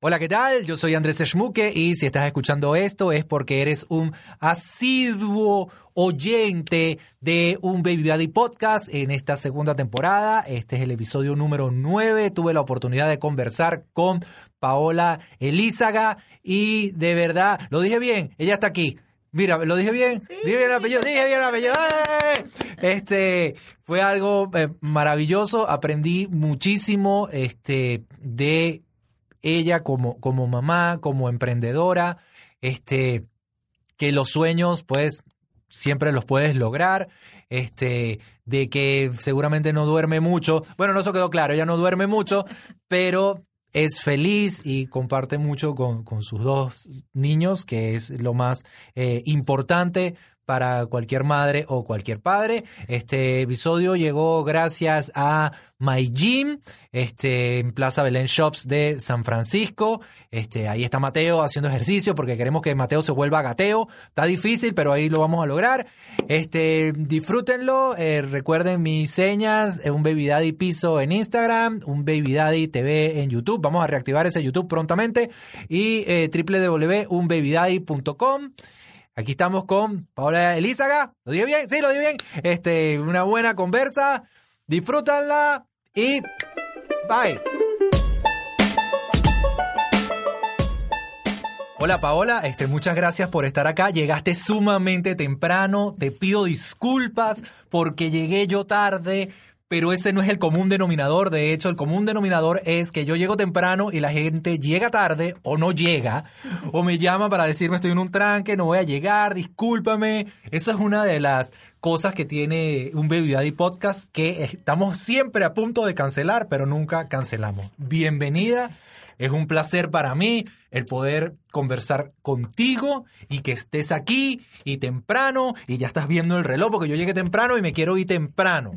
Hola, ¿qué tal? Yo soy Andrés Schmuke y si estás escuchando esto es porque eres un asiduo oyente de un Baby Daddy Podcast en esta segunda temporada. Este es el episodio número 9. Tuve la oportunidad de conversar con Paola Elízaga y de verdad, lo dije bien, ella está aquí. Mira, ¿lo dije bien? dije bien el apellido, dije bien el apellido. Este, fue algo eh, maravilloso, aprendí muchísimo este, de ella como, como mamá, como emprendedora, este, que los sueños, pues, siempre los puedes lograr, este, de que seguramente no duerme mucho. Bueno, no eso quedó claro, ella no duerme mucho, pero es feliz y comparte mucho con, con sus dos niños, que es lo más eh, importante para cualquier madre o cualquier padre. Este episodio llegó gracias a My Gym, este, en Plaza Belén Shops de San Francisco. Este, ahí está Mateo haciendo ejercicio porque queremos que Mateo se vuelva gateo. Está difícil, pero ahí lo vamos a lograr. Este, disfrútenlo. Eh, recuerden mis señas, eh, un Baby Daddy Piso en Instagram, un Baby Daddy TV en YouTube. Vamos a reactivar ese YouTube prontamente. Y eh, www.unbabydaddy.com. Aquí estamos con Paola Elízaga. ¿Lo dije bien? Sí, lo dije bien. Este, una buena conversa. Disfrútanla y bye. Hola Paola, este, muchas gracias por estar acá. Llegaste sumamente temprano. Te pido disculpas porque llegué yo tarde pero ese no es el común denominador. De hecho, el común denominador es que yo llego temprano y la gente llega tarde o no llega, o me llama para decirme estoy en un tranque, no voy a llegar, discúlpame. Eso es una de las cosas que tiene un Baby Daddy Podcast que estamos siempre a punto de cancelar, pero nunca cancelamos. Bienvenida. Es un placer para mí el poder conversar contigo y que estés aquí y temprano y ya estás viendo el reloj porque yo llegué temprano y me quiero ir temprano.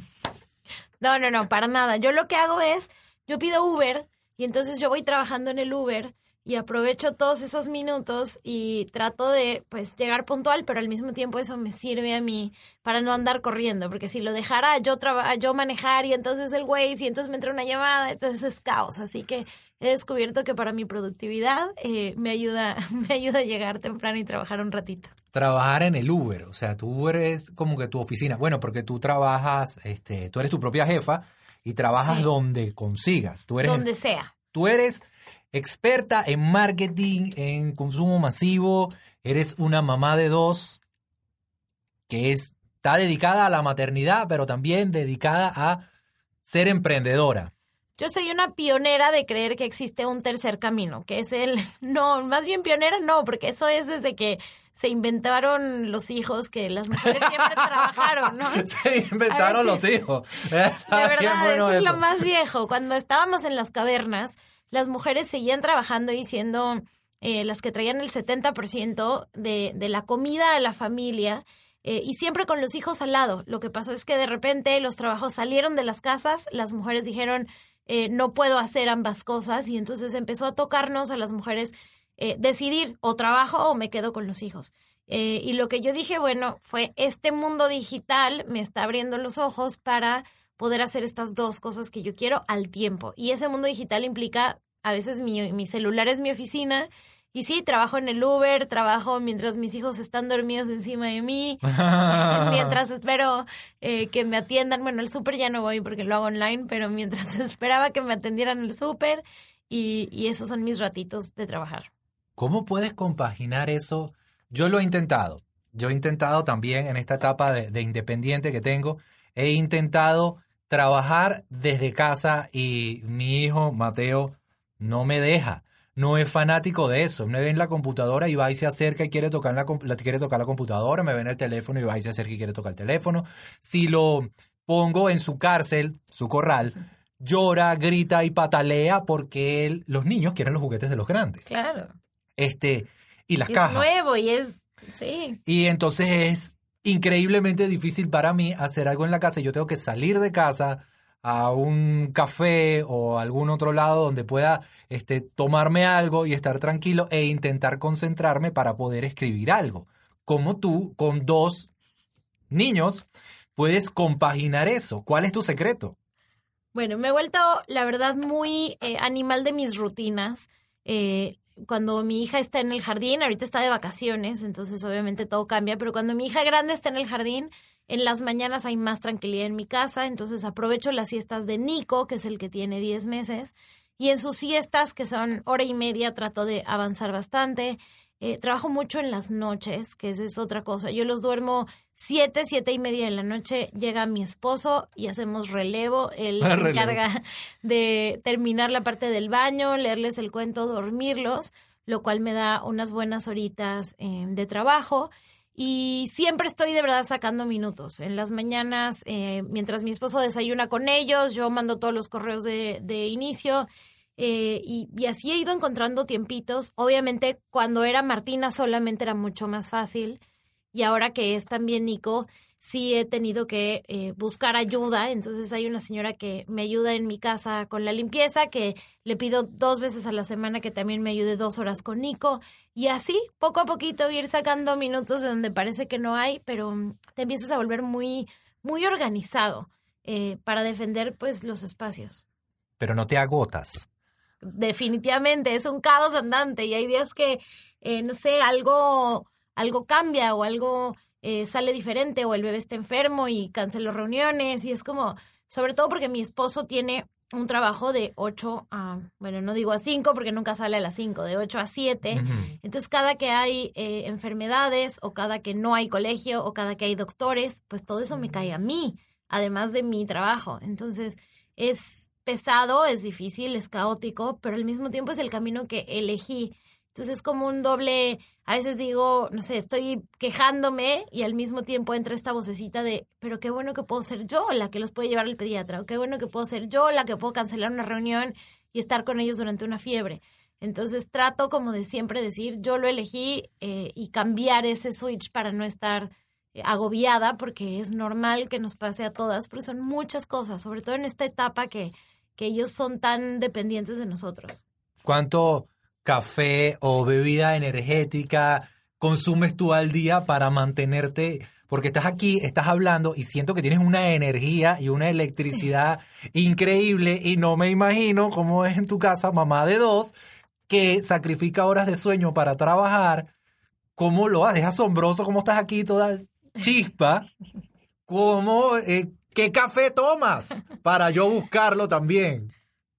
No, no, no, para nada. Yo lo que hago es, yo pido Uber y entonces yo voy trabajando en el Uber y aprovecho todos esos minutos y trato de pues llegar puntual, pero al mismo tiempo eso me sirve a mí para no andar corriendo, porque si lo dejara yo yo manejar y entonces el güey, y entonces me entra una llamada, entonces es caos, así que he descubierto que para mi productividad eh, me ayuda me ayuda a llegar temprano y trabajar un ratito. Trabajar en el Uber, o sea, tu Uber es como que tu oficina, bueno, porque tú trabajas, este, tú eres tu propia jefa y trabajas donde consigas, tú eres donde sea. Tú eres experta en marketing, en consumo masivo, eres una mamá de dos que está dedicada a la maternidad, pero también dedicada a ser emprendedora. Yo soy una pionera de creer que existe un tercer camino, que es el, no, más bien pionera no, porque eso es desde que se inventaron los hijos, que las mujeres siempre trabajaron, ¿no? Se inventaron los hijos. de verdad, eso es lo más viejo. Cuando estábamos en las cavernas, las mujeres seguían trabajando y siendo eh, las que traían el 70% de, de la comida a la familia. Eh, y siempre con los hijos al lado. Lo que pasó es que de repente los trabajos salieron de las casas, las mujeres dijeron, eh, no puedo hacer ambas cosas, y entonces empezó a tocarnos a las mujeres decidir o trabajo o me quedo con los hijos. y lo que yo dije, bueno, fue, este mundo digital me está abriendo los ojos para poder hacer estas dos cosas que yo quiero al tiempo. Y ese mundo digital implica, a veces mi, mi celular es mi oficina. Y sí, trabajo en el Uber, trabajo mientras mis hijos están dormidos encima de mí, mientras espero eh, que me atiendan. Bueno, el súper ya no voy porque lo hago online, pero mientras esperaba que me atendieran el súper y, y esos son mis ratitos de trabajar. ¿Cómo puedes compaginar eso? Yo lo he intentado. Yo he intentado también en esta etapa de, de independiente que tengo, he intentado trabajar desde casa y mi hijo Mateo no me deja. No es fanático de eso. Me ve en la computadora y va y se acerca y quiere tocar la, quiere tocar la computadora. Me ve en el teléfono y va y se acerca y quiere tocar el teléfono. Si lo pongo en su cárcel, su corral, llora, grita y patalea porque los niños quieren los juguetes de los grandes. Claro. Este, y las cajas. Es nuevo y es, sí. Y entonces es increíblemente difícil para mí hacer algo en la casa. Yo tengo que salir de casa, a un café o algún otro lado donde pueda este, tomarme algo y estar tranquilo e intentar concentrarme para poder escribir algo. Como tú, con dos niños, puedes compaginar eso. ¿Cuál es tu secreto? Bueno, me he vuelto, la verdad, muy eh, animal de mis rutinas. Eh, cuando mi hija está en el jardín, ahorita está de vacaciones, entonces obviamente todo cambia, pero cuando mi hija grande está en el jardín, en las mañanas hay más tranquilidad en mi casa, entonces aprovecho las siestas de Nico, que es el que tiene 10 meses, y en sus siestas, que son hora y media, trato de avanzar bastante. Eh, trabajo mucho en las noches, que esa es otra cosa. Yo los duermo siete, siete y media de la noche. Llega mi esposo y hacemos relevo. Él se encarga de terminar la parte del baño, leerles el cuento, dormirlos, lo cual me da unas buenas horitas eh, de trabajo. Y siempre estoy de verdad sacando minutos. En las mañanas, eh, mientras mi esposo desayuna con ellos, yo mando todos los correos de, de inicio eh, y, así he ido encontrando tiempitos. Obviamente, cuando era Martina solamente era mucho más fácil. Y ahora que es también Nico, sí he tenido que eh, buscar ayuda. Entonces hay una señora que me ayuda en mi casa con la limpieza, que le pido dos veces a la semana que también me ayude dos horas con Nico. Y así, poco a poquito, ir sacando minutos de donde parece que no hay, pero mm, te empiezas a volver muy, muy organizado eh, para defender pues los espacios. Pero no te agotas definitivamente es un caos andante y hay días que, eh, no sé, algo, algo cambia o algo eh, sale diferente o el bebé está enfermo y cancelo reuniones y es como, sobre todo porque mi esposo tiene un trabajo de 8 a, bueno, no digo a 5 porque nunca sale a las 5, de 8 a 7. Entonces, cada que hay eh, enfermedades o cada que no hay colegio o cada que hay doctores, pues todo eso me cae a mí, además de mi trabajo. Entonces, es pesado, es difícil, es caótico, pero al mismo tiempo es el camino que elegí. Entonces es como un doble, a veces digo, no sé, estoy quejándome y al mismo tiempo entra esta vocecita de, pero qué bueno que puedo ser yo la que los puede llevar al pediatra, o qué bueno que puedo ser yo la que puedo cancelar una reunión y estar con ellos durante una fiebre. Entonces trato como de siempre decir, yo lo elegí eh, y cambiar ese switch para no estar eh, agobiada, porque es normal que nos pase a todas, pero son muchas cosas, sobre todo en esta etapa que que ellos son tan dependientes de nosotros. ¿Cuánto café o bebida energética consumes tú al día para mantenerte? Porque estás aquí, estás hablando y siento que tienes una energía y una electricidad increíble y no me imagino cómo es en tu casa, mamá de dos, que sacrifica horas de sueño para trabajar. ¿Cómo lo haces? Es asombroso cómo estás aquí toda chispa. ¿Cómo, eh, ¿Qué café tomas? Para yo buscarlo también.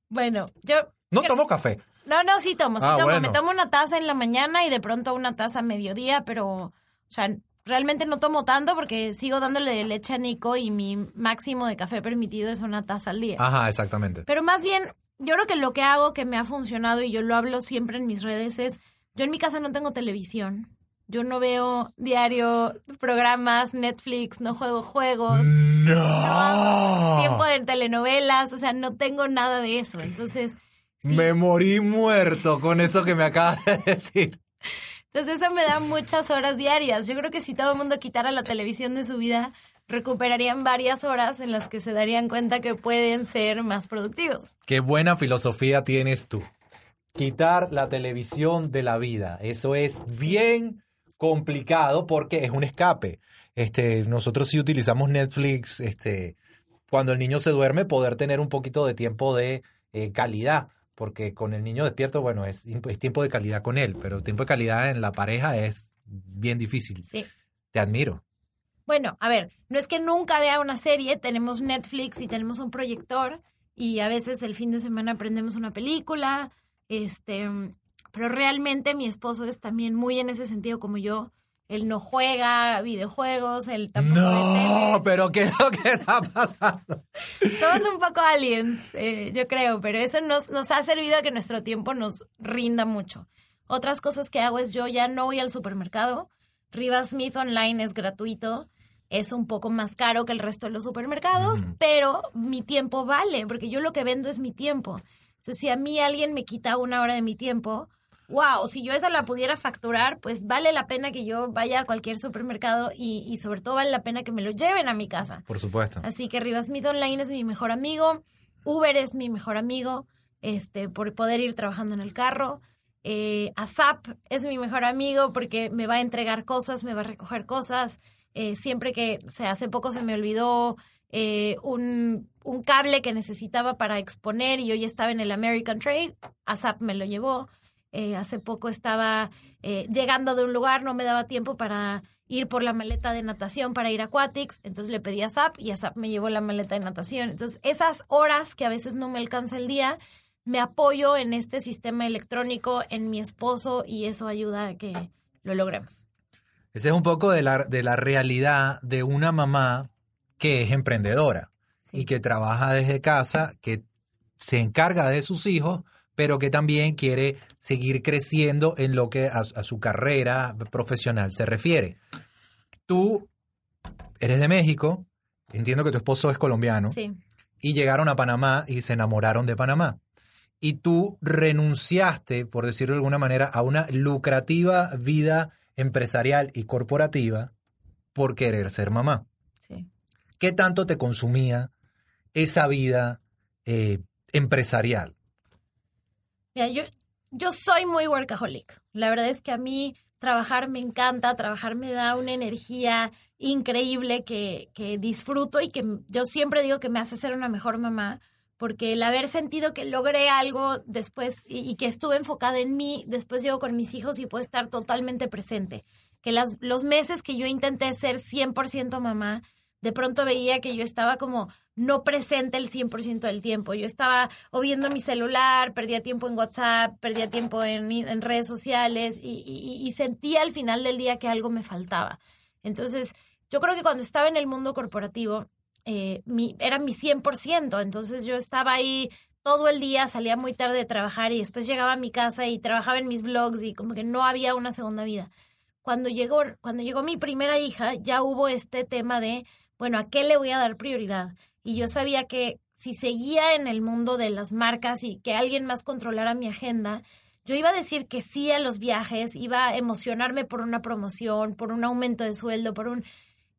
Bueno, yo... No tomo café. No, no, sí tomo, sí ah, tomo. Me tomo una taza en la mañana y de pronto una taza a mediodía, pero, o sea, realmente no tomo tanto porque sigo dándole leche a Nico y mi máximo de café permitido es una taza al día. Ajá, exactamente. Pero más bien, yo creo que lo que hago que me ha funcionado y yo lo hablo siempre en mis redes es, yo en mi casa no tengo televisión. Yo no veo diario programas, Netflix, no juego juegos. No. tiempo de telenovelas, o sea, no tengo nada de eso. Entonces. Me morí muerto con eso que me acabas de decir. Entonces eso me da muchas horas diarias. Yo creo que si todo el mundo quitara la televisión de su vida, recuperarían varias horas en las que se darían cuenta que pueden ser más productivos. Qué buena filosofía tienes tú. Quitar la televisión de la vida. Eso es bien complicado porque es un escape. Este, nosotros sí utilizamos Netflix, este, cuando el niño se duerme, poder tener un poquito de tiempo de eh, calidad, porque con el niño despierto, bueno, es, es, tiempo de calidad con él, pero tiempo de calidad en la pareja es bien difícil. Sí. Te admiro. Bueno, a ver, no es que nunca vea una serie, tenemos Netflix y tenemos un proyector y a veces el fin de semana aprendemos una película, este, pero realmente mi esposo es también muy en ese sentido como yo. Él no juega videojuegos, él tampoco... No, pero ¿qué es lo que está pasando? Somos un poco aliens, eh, yo creo, pero eso nos, nos ha servido a que nuestro tiempo nos rinda mucho. Otras cosas que hago es yo ya no voy al supermercado. Rivas Smith Online es gratuito. Es un poco más caro que el resto de los supermercados, pero mi tiempo vale, porque yo lo que vendo es mi tiempo. Entonces, si a mí alguien me quita una hora de mi tiempo, wow, si yo esa la pudiera facturar, pues vale la pena que yo vaya a cualquier supermercado y, y sobre todo vale la pena que me lo lleven a mi casa. Por supuesto. Así que Rivasmith Online es mi mejor amigo, Uber es mi mejor amigo, este, por poder ir trabajando en el carro. Eh, ASAP es mi mejor amigo porque me va a entregar cosas, me va a recoger cosas. Eh, siempre que, o sea, hace poco se me olvidó eh, un, un, cable que necesitaba para exponer y hoy estaba en el American Trade, ASAP me lo llevó. Eh, hace poco estaba eh, llegando de un lugar, no me daba tiempo para ir por la maleta de natación para ir a Aquatics, entonces le pedí a SAP y a SAP me llevó la maleta de natación. Entonces, esas horas que a veces no me alcanza el día, me apoyo en este sistema electrónico, en mi esposo y eso ayuda a que lo logremos. Ese es un poco de la, de la realidad de una mamá que es emprendedora y que trabaja desde casa, que se encarga de sus hijos, pero que también quiere seguir creciendo en lo que a, su carrera profesional se refiere. Tú eres de México, entiendo que tu esposo es colombiano, y llegaron a Panamá y se enamoraron de Panamá. Y tú renunciaste, por decirlo de alguna manera, a una lucrativa vida empresarial y corporativa por querer ser mamá. ¿Qué tanto te consumía esa vida eh, empresarial? Mira, yo, yo soy muy workaholic. La verdad es que a mí trabajar me encanta, trabajar me da una energía increíble que, que disfruto y que yo siempre digo que me hace ser una mejor mamá, porque el haber sentido que logré algo después y, que estuve enfocada en mí, después llego con mis hijos y puedo estar totalmente presente. Que las, los meses que yo intenté ser 100% mamá, de pronto veía que yo estaba como no presente el 100% del tiempo. Yo estaba o viendo mi celular, perdía tiempo en WhatsApp, perdía tiempo en, redes sociales y, y, sentía al final del día que algo me faltaba. Entonces, yo creo que cuando estaba en el mundo corporativo, eh, mi, era mi 100%. Entonces, yo estaba ahí todo el día, salía muy tarde de trabajar y después llegaba a mi casa y trabajaba en mis blogs y como que no había una segunda vida. Cuando llegó, cuando llegó mi primera hija, ya hubo este tema de bueno, ¿a qué le voy a dar prioridad? Y yo sabía que si seguía en el mundo de las marcas y que alguien más controlara mi agenda, yo iba a decir que sí a los viajes, iba a emocionarme por una promoción, por un aumento de sueldo, por un...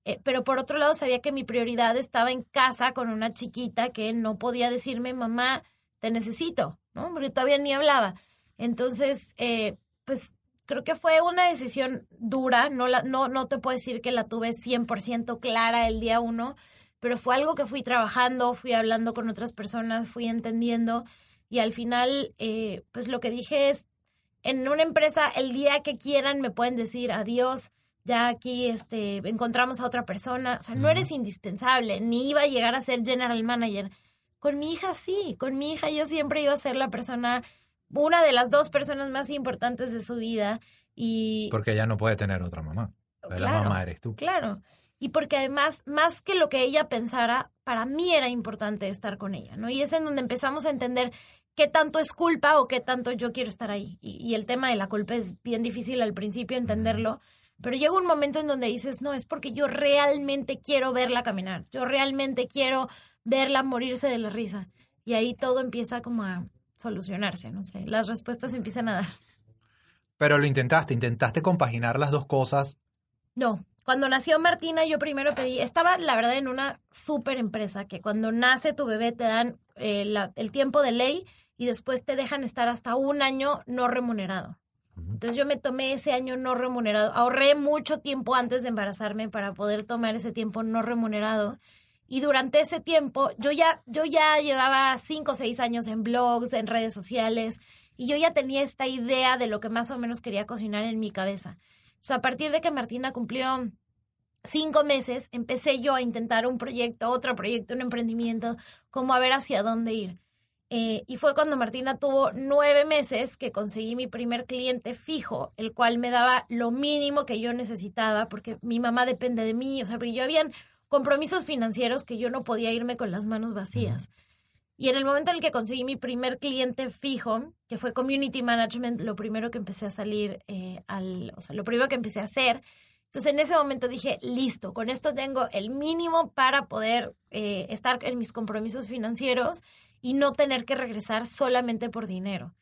Eh, pero por otro lado sabía que mi prioridad estaba en casa con una chiquita que no podía decirme, mamá, te necesito, ¿no? Porque todavía ni hablaba. Entonces, eh, pues creo que fue una decisión dura, no, la, no, no te puedo decir que la tuve 100% clara el día uno, pero fue algo que fui trabajando, fui hablando con otras personas, fui entendiendo y al final, eh, pues lo que dije es, en una empresa, el día que quieran me pueden decir adiós, ya aquí este, encontramos a otra persona, o sea, no eres indispensable, ni iba a llegar a ser general manager. Con mi hija sí, con mi hija yo siempre iba a ser la persona una de las dos personas más importantes de su vida y... Porque ella no puede tener otra mamá. la mamá eres tú. Claro. Y porque además, más que lo que ella pensara, para mí era importante estar con ella, ¿no? Y es en donde empezamos a entender qué tanto es culpa o qué tanto yo quiero estar ahí. Y, el tema de la culpa es bien difícil al principio entenderlo, pero llega un momento en donde dices, no, es porque yo realmente quiero verla caminar, yo realmente quiero verla morirse de la risa. Y ahí todo empieza como a, solucionarse, no sé, las respuestas empiezan a dar. Pero lo intentaste, intentaste compaginar las dos cosas. No, cuando nació Martina yo primero pedí, estaba la verdad en una súper empresa que cuando nace tu bebé te dan eh, el tiempo de ley y después te dejan estar hasta un año no remunerado. Entonces yo me tomé ese año no remunerado, ahorré mucho tiempo antes de embarazarme para poder tomar ese tiempo no remunerado y durante ese tiempo, yo ya, yo ya llevaba cinco o seis años en blogs, en redes sociales, y yo ya tenía esta idea de lo que más o menos quería cocinar en mi cabeza. Sea, a partir de que Martina cumplió cinco meses, empecé yo a intentar un proyecto, otro proyecto, un emprendimiento, como a ver hacia dónde ir. Eh, y fue cuando Martina tuvo nueve meses que conseguí mi primer cliente fijo, el cual me daba lo mínimo que yo necesitaba, porque mi mamá depende de mí, o sea, porque yo habían compromisos financieros que yo no podía irme con las manos vacías. Y en el momento en el que conseguí mi primer cliente fijo, que fue Community Management, lo primero que empecé a salir eh, al, o sea, lo primero que empecé a hacer. Entonces en ese momento dije, listo, con esto tengo el mínimo para poder eh, estar en mis compromisos financieros y no tener que regresar solamente por dinero.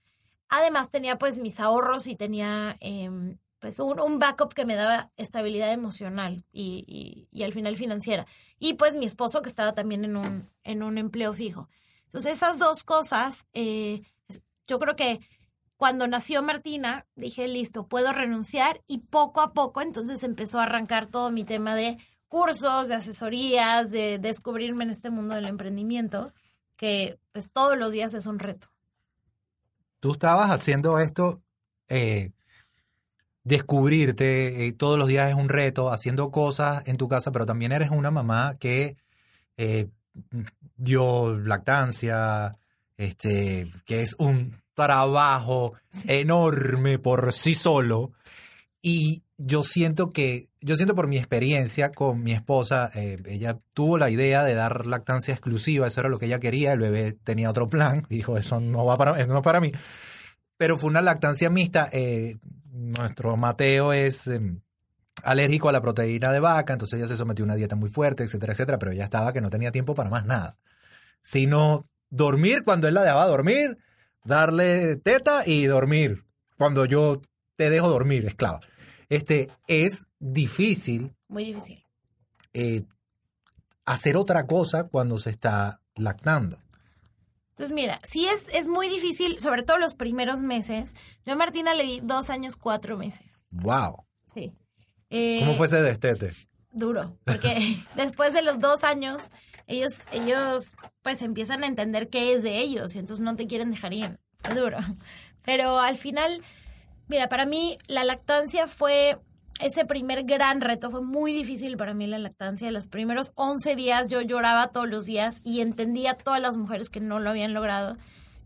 además tenía pues mis ahorros y tenía em, pues un, backup que me daba estabilidad emocional y, y, al final financiera. Y pues mi esposo que estaba también en un, en un empleo fijo. Entonces esas dos cosas, eh, yo creo que cuando nació Martina, dije, listo, puedo renunciar y poco a poco entonces empezó a arrancar todo mi tema de cursos, de asesorías, de descubrirme en este mundo del emprendimiento, que pues todos los días es un reto. Tú estabas haciendo esto eh, descubrirte eh, todos los días es un reto, haciendo cosas en tu casa, pero también eres una mamá que dio lactancia, este, que es un trabajo enorme por sí solo. Y yo siento que, yo siento por mi experiencia con mi esposa, eh, ella tuvo la idea de dar lactancia exclusiva, eso era lo que ella quería, el bebé tenía otro plan, dijo, eso no va para, eso no para mí. Pero fue una lactancia mixta. Eh, nuestro Mateo es em, alérgico a la proteína de vaca, entonces ella se sometió a una dieta muy fuerte, etcétera, etcétera, pero ella estaba que no tenía tiempo para más nada. Sino dormir cuando él la dejaba dormir, darle teta y dormir cuando yo te dejo dormir, esclava. Este, es difícil. Muy difícil. Eh, hacer otra cosa cuando se está lactando. Entonces, mira, sí es, es muy difícil, sobre todo los primeros meses. Yo a Martina le di dos años, cuatro meses. ¡Wow! Sí. ¿Cómo fue ese destete? Duro, porque después de los dos años, ellos, ellos pues empiezan a entender qué es de ellos y entonces no te quieren dejar ir. Duro. Pero al final, mira, para mí la lactancia fue ese primer gran reto fue muy difícil para mí la lactancia. Los primeros 11 días yo lloraba todos los días y entendía a todas las mujeres que no lo habían logrado.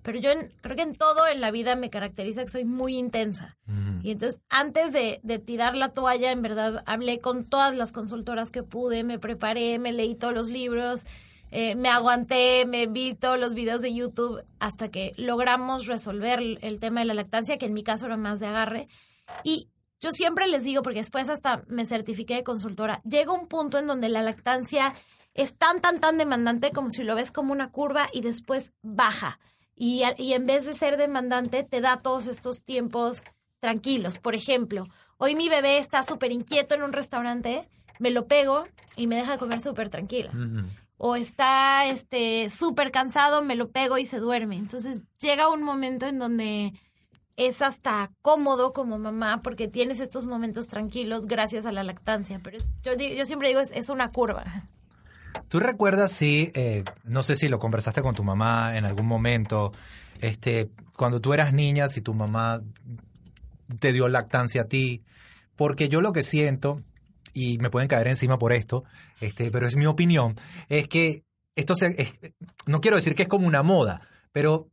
Pero yo creo que en todo en la vida me caracteriza que soy muy intensa. Y entonces, antes de, tirar la toalla, en verdad, hablé con todas las consultoras que pude, me preparé, me leí todos los libros, eh, me aguanté, me vi todos los videos de YouTube hasta que logramos resolver el tema de la lactancia, que en mi caso era más de agarre. Y yo siempre les digo, porque después hasta me certifiqué de consultora, llega un punto en donde la lactancia es tan, tan, tan demandante como si lo ves como una curva y después baja. Y, y en vez de ser demandante, te da todos estos tiempos tranquilos. Por ejemplo, hoy mi bebé está súper inquieto en un restaurante, me lo pego y me deja comer súper tranquila. O está este súper cansado, me lo pego y se duerme. Entonces llega un momento en donde es hasta cómodo como mamá porque tienes estos momentos tranquilos gracias a la lactancia. Pero yo, yo siempre digo, es, es una curva. ¿Tú recuerdas si, eh, no sé si lo conversaste con tu mamá en algún momento, este, cuando tú eras niña, si tu mamá te dio lactancia a ti? Porque yo lo que siento, y me pueden caer encima por esto, este, pero es mi opinión, es que esto se, no quiero decir que es como una moda, pero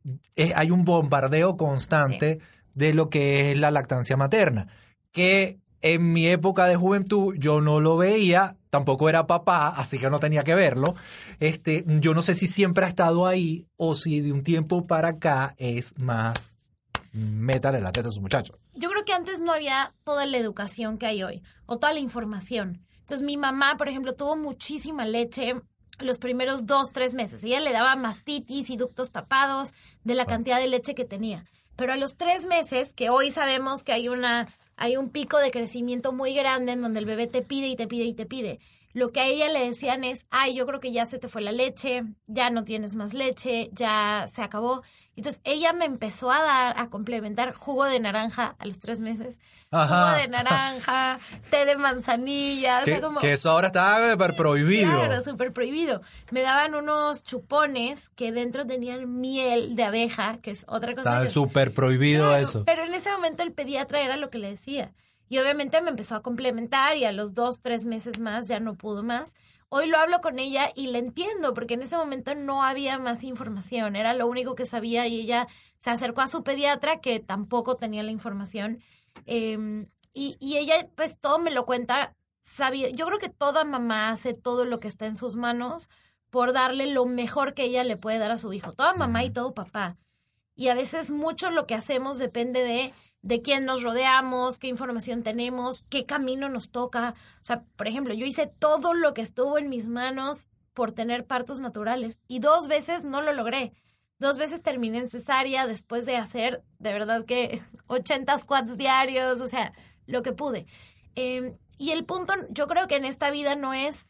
hay un bombardeo constante de lo que es la lactancia materna, que en mi época de juventud yo no lo veía, tampoco era papá, así que no tenía que verlo. Este, yo no sé si siempre ha estado ahí o si de un tiempo para acá es más métale la teta a su muchacho. Yo creo que antes no había toda la educación que hay hoy o toda la información. Entonces mi mamá, por ejemplo, tuvo muchísima leche los primeros dos, tres meses. Ella le daba mastitis y ductos tapados de la cantidad de leche que tenía. Pero a los tres meses, que hoy sabemos que hay una hay un pico de crecimiento muy grande en donde el bebé te pide y te pide y te pide. Lo que a ella le decían es, ay, yo creo que ya se te fue la leche, ya no tienes más leche, ya se acabó. Entonces ella me empezó a dar, a complementar jugo de naranja a los tres meses. Jugo de naranja, té de manzanilla. Que, que eso ahora está súper prohibido. Claro, súper prohibido. Me daban unos chupones que dentro tenían miel de abeja, que es otra cosa. Está súper prohibido eso. Pero en ese momento el pediatra era lo que le decía. Y obviamente me empezó a complementar y a los dos, tres meses más ya no pudo más. Hoy lo hablo con ella y la entiendo, porque en ese momento no había más información, era lo único que sabía y ella se acercó a su pediatra que tampoco tenía la información. Em, y, y, ella, pues todo me lo cuenta, sabía, yo creo que toda mamá hace todo lo que está en sus manos por darle lo mejor que ella le puede dar a su hijo, toda mamá y todo papá. Y a veces mucho lo que hacemos depende de de quién nos rodeamos, qué información tenemos, qué camino nos toca. O sea, por ejemplo, yo hice todo lo que estuvo en mis manos por tener partos naturales y dos veces no lo logré. dos veces terminé en cesárea después de hacer, de verdad que 80 squats diarios, o sea, lo que pude. Em, y el punto, yo creo que en esta vida no es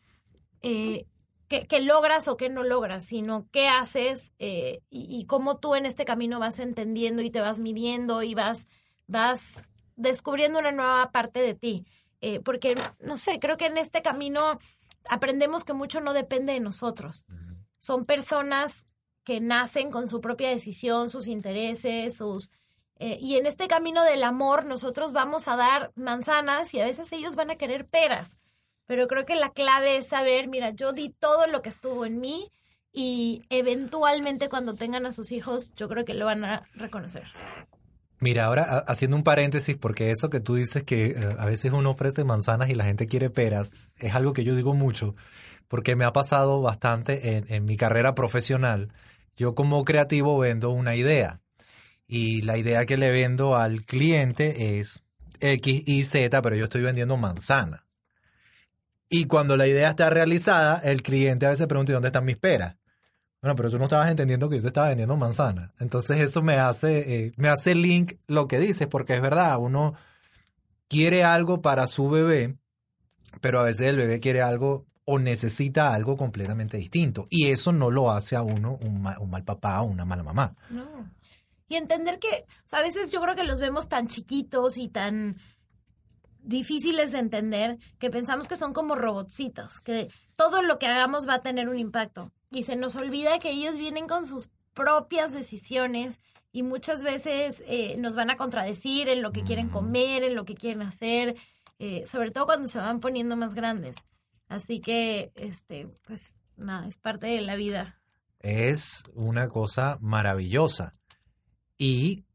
eh, qué, logras o qué no logras, sino qué haces eh, y, cómo tú en este camino vas entendiendo y te vas midiendo y vas, vas descubriendo una nueva parte de ti. Eh, porque, no sé, creo que en este camino aprendemos que mucho no depende de nosotros. Son personas que nacen con su propia decisión, sus intereses, sus... Eh, y en este camino del amor nosotros vamos a dar manzanas y a veces ellos van a querer peras. Pero creo que la clave es saber, mira, yo di todo lo que estuvo en mí y eventualmente cuando tengan a sus hijos, yo creo que lo van a reconocer. Mira, ahora haciendo un paréntesis, porque eso que tú dices que eh, a veces uno ofrece manzanas y la gente quiere peras, es algo que yo digo mucho, porque me ha pasado bastante en, mi carrera profesional. Yo como creativo vendo una idea y la idea que le vendo al cliente es X y Z, pero yo estoy vendiendo manzanas. Y cuando la idea está realizada, el cliente a veces pregunta, ¿y dónde están mis peras? Bueno, pero tú no estabas entendiendo que yo te estaba vendiendo manzana. Entonces eso me hace, eh, me hace link lo que dices, porque es verdad, uno quiere algo para su bebé, pero a veces el bebé quiere algo o necesita algo completamente distinto. Y eso no lo hace a uno un mal, papá o una mala mamá. No. Y entender que a veces yo creo que los vemos tan chiquitos y tan difíciles de entender que pensamos que son como robotcitos, que todo lo que hagamos va a tener un impacto. Y se nos olvida que ellos vienen con sus propias decisiones y muchas veces eh, nos van a contradecir en lo que quieren comer, en lo que quieren hacer, eh, sobre todo cuando se van poniendo más grandes. Así que, este, pues nada, es parte de la vida. Es una cosa maravillosa. Y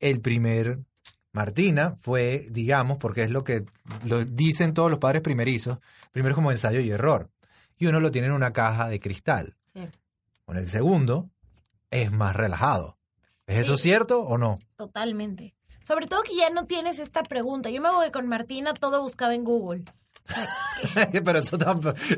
el primer Martina fue, digamos, porque es lo que lo dicen todos los padres primerizos, primero como ensayo y error. Y uno lo tiene en una caja de cristal. Con el segundo es más relajado. ¿Es eso cierto o no? Totalmente. Sobre todo que ya no tienes esta pregunta. Yo me voy con Martina, todo buscaba en Google. Pero eso,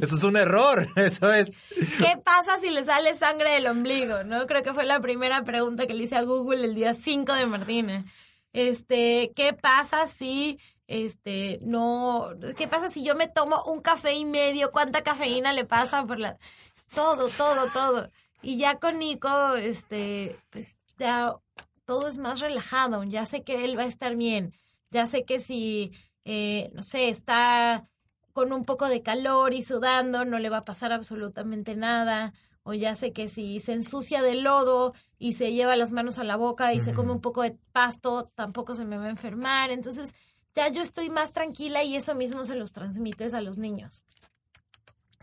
eso es un error, eso es. ¿Qué pasa si le sale sangre del ombligo? ¿No? Creo que fue la primera pregunta que le hice a Google el día 5 de Martina. Este, ¿qué pasa si este no qué pasa si yo me tomo un café y medio? ¿Cuánta cafeína le pasa por la todo, todo, todo? Y ya con Nico este pues ya todo es más relajado, ya sé que él va a estar bien, ya sé que si eh, no sé, está con un poco de calor y sudando, no le va a pasar absolutamente nada o ya sé que si se ensucia de lodo y se lleva las manos a la boca y se come un poco de pasto, tampoco se me va a enfermar. Entonces, ya yo estoy más tranquila y eso mismo se los transmites a los niños.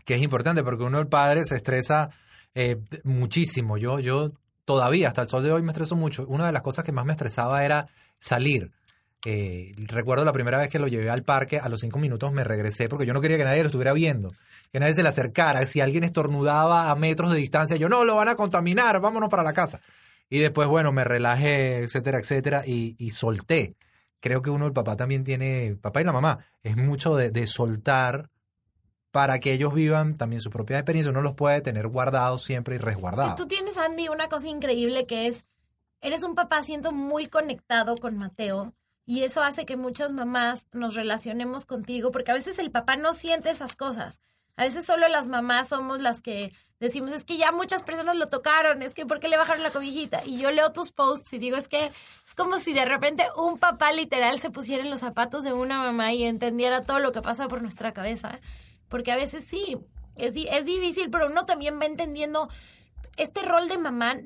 Que es importante porque uno, el padre, se estresa eh, muchísimo. Yo, yo todavía, hasta el sol de hoy, me estreso mucho. Una de las cosas que más me estresaba era salir. Eh, recuerdo la primera vez que lo llevé al parque, a los cinco minutos me regresé porque yo no quería que nadie lo estuviera viendo que nadie se le acercara. Si alguien estornudaba a metros de distancia, yo no, lo van a contaminar, vámonos para la casa. Y después, bueno, me relajé, etcétera, etcétera, y, solté. Creo que uno, el papá también tiene, papá y la mamá, es mucho de, soltar para que ellos vivan también su propia experiencia. Uno los puede tener guardados siempre y resguardados. tú tienes, Andy, una cosa increíble que es, eres un papá, siento, muy conectado con Mateo. Y eso hace que muchas mamás nos relacionemos contigo, porque a veces el papá no siente esas cosas. A veces solo las mamás somos las que decimos, es que ya muchas personas lo tocaron, es que ¿por qué le bajaron la cobijita? Y yo leo tus posts y digo, es que es como si de repente un papá literal se pusiera en los zapatos de una mamá y entendiera todo lo que pasa por nuestra cabeza. Porque a veces sí, es, es difícil, pero uno también va entendiendo este rol de mamá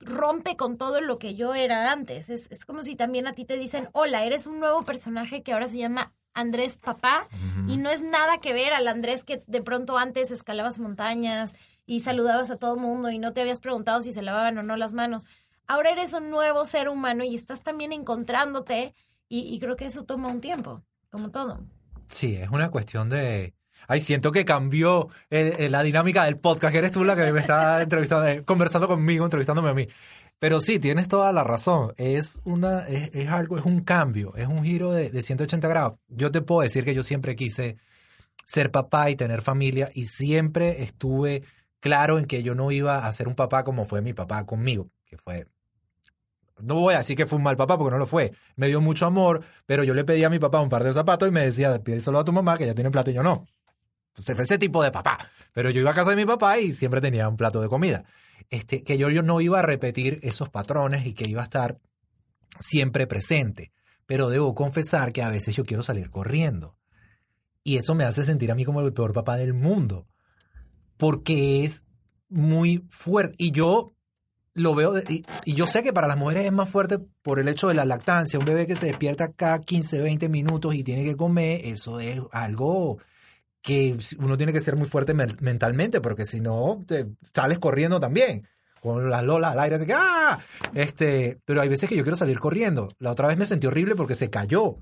rompe con todo lo que yo era antes. Es, es como si también a ti te dicen, hola, eres un nuevo personaje que ahora se llama Andrés papá y no es nada que ver al Andrés que de pronto antes escalabas montañas y saludabas a todo mundo y no te habías preguntado si se lavaban o no las manos. Ahora eres un nuevo ser humano y estás también encontrándote y, creo que eso toma un tiempo, como todo. Sí, es una cuestión de... Ay, siento que cambió la dinámica del podcast, que eres tú la que me está entrevistando, eh, conversando conmigo, entrevistándome a mí. Pero sí, tienes toda la razón. Es una, es, algo, es un cambio, es un giro de, de 180 grados. Yo te puedo decir que yo siempre quise ser papá y tener familia y siempre estuve claro en que yo no iba a ser un papá como fue mi papá conmigo, que fue no voy a decir que fue un mal papá porque no lo fue. Me dio mucho amor, pero yo le pedí a mi papá un par de zapatos y me decía, solo a tu mamá que ya tiene plata y yo no. Entonces fue ese tipo de papá. Pero yo iba a casa de mi papá y siempre tenía un plato de comida. Este, que yo, yo no iba a repetir esos patrones y que iba a estar siempre presente. Pero debo confesar que a veces yo quiero salir corriendo. Y eso me hace sentir a mí como el peor papá del mundo. Porque es muy fuerte. Y yo lo veo, y, yo sé que para las mujeres es más fuerte por el hecho de la lactancia. Un bebé que se despierta cada 15, 20 minutos y tiene que comer, eso es algo que uno tiene que ser muy fuerte mentalmente, porque si no, te sales corriendo también. Con las lolas al aire, así que ¡ah! Este, pero hay veces que yo quiero salir corriendo. La otra vez me sentí horrible porque se cayó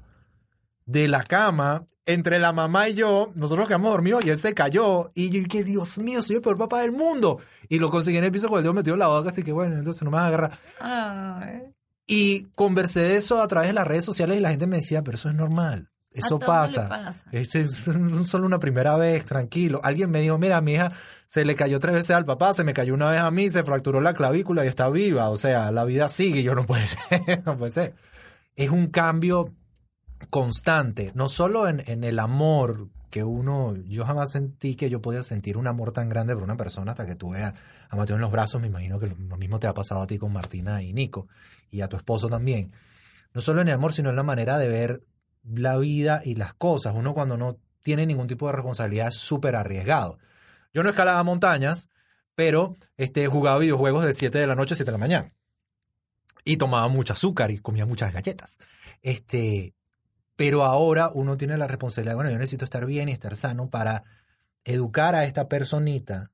de la cama entre la mamá y yo, nosotros quedamos dormidos y él se cayó. Y yo dije, Dios mío, soy el peor papá del mundo. Y lo conseguí en el piso con el dedo metido en la boca, así que bueno, entonces no me vas a agarrar. Y conversé de eso a través de las redes sociales y la gente me decía, pero eso es normal. Eso pasa. Es, solo una primera vez, tranquilo. Alguien me dijo, mira, mi hija se le cayó tres veces al papá, se me cayó una vez a mí, se fracturó la clavícula y está viva. O sea, la vida sigue yo no puede ser, no puede ser. Es un cambio constante, no solo en, el amor que uno, yo jamás sentí que yo podía sentir un amor tan grande por una persona hasta que tuve a, a en los brazos, me imagino que lo, mismo te ha pasado a ti con Martina y Nico, y a tu esposo también. No solo en el amor, sino en la manera de ver la vida y las cosas. Uno cuando no tiene ningún tipo de responsabilidad es súper arriesgado. Yo no escalaba montañas, pero este, jugaba videojuegos de 7 de la noche a 7 de la mañana. Y tomaba mucho azúcar y comía muchas galletas. Este, pero ahora uno tiene la responsabilidad, bueno, yo necesito estar bien y estar sano para educar a esta personita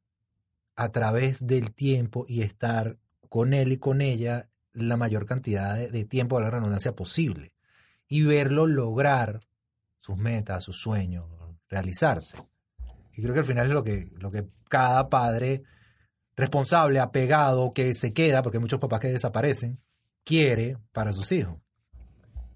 a través del tiempo y estar con él y con ella la mayor cantidad de, tiempo de la redundancia posible y verlo lograr sus metas, sus sueños, realizarse. Y creo que al final es lo que, lo que cada padre responsable, apegado, que se queda, porque hay muchos papás que desaparecen, quiere para sus hijos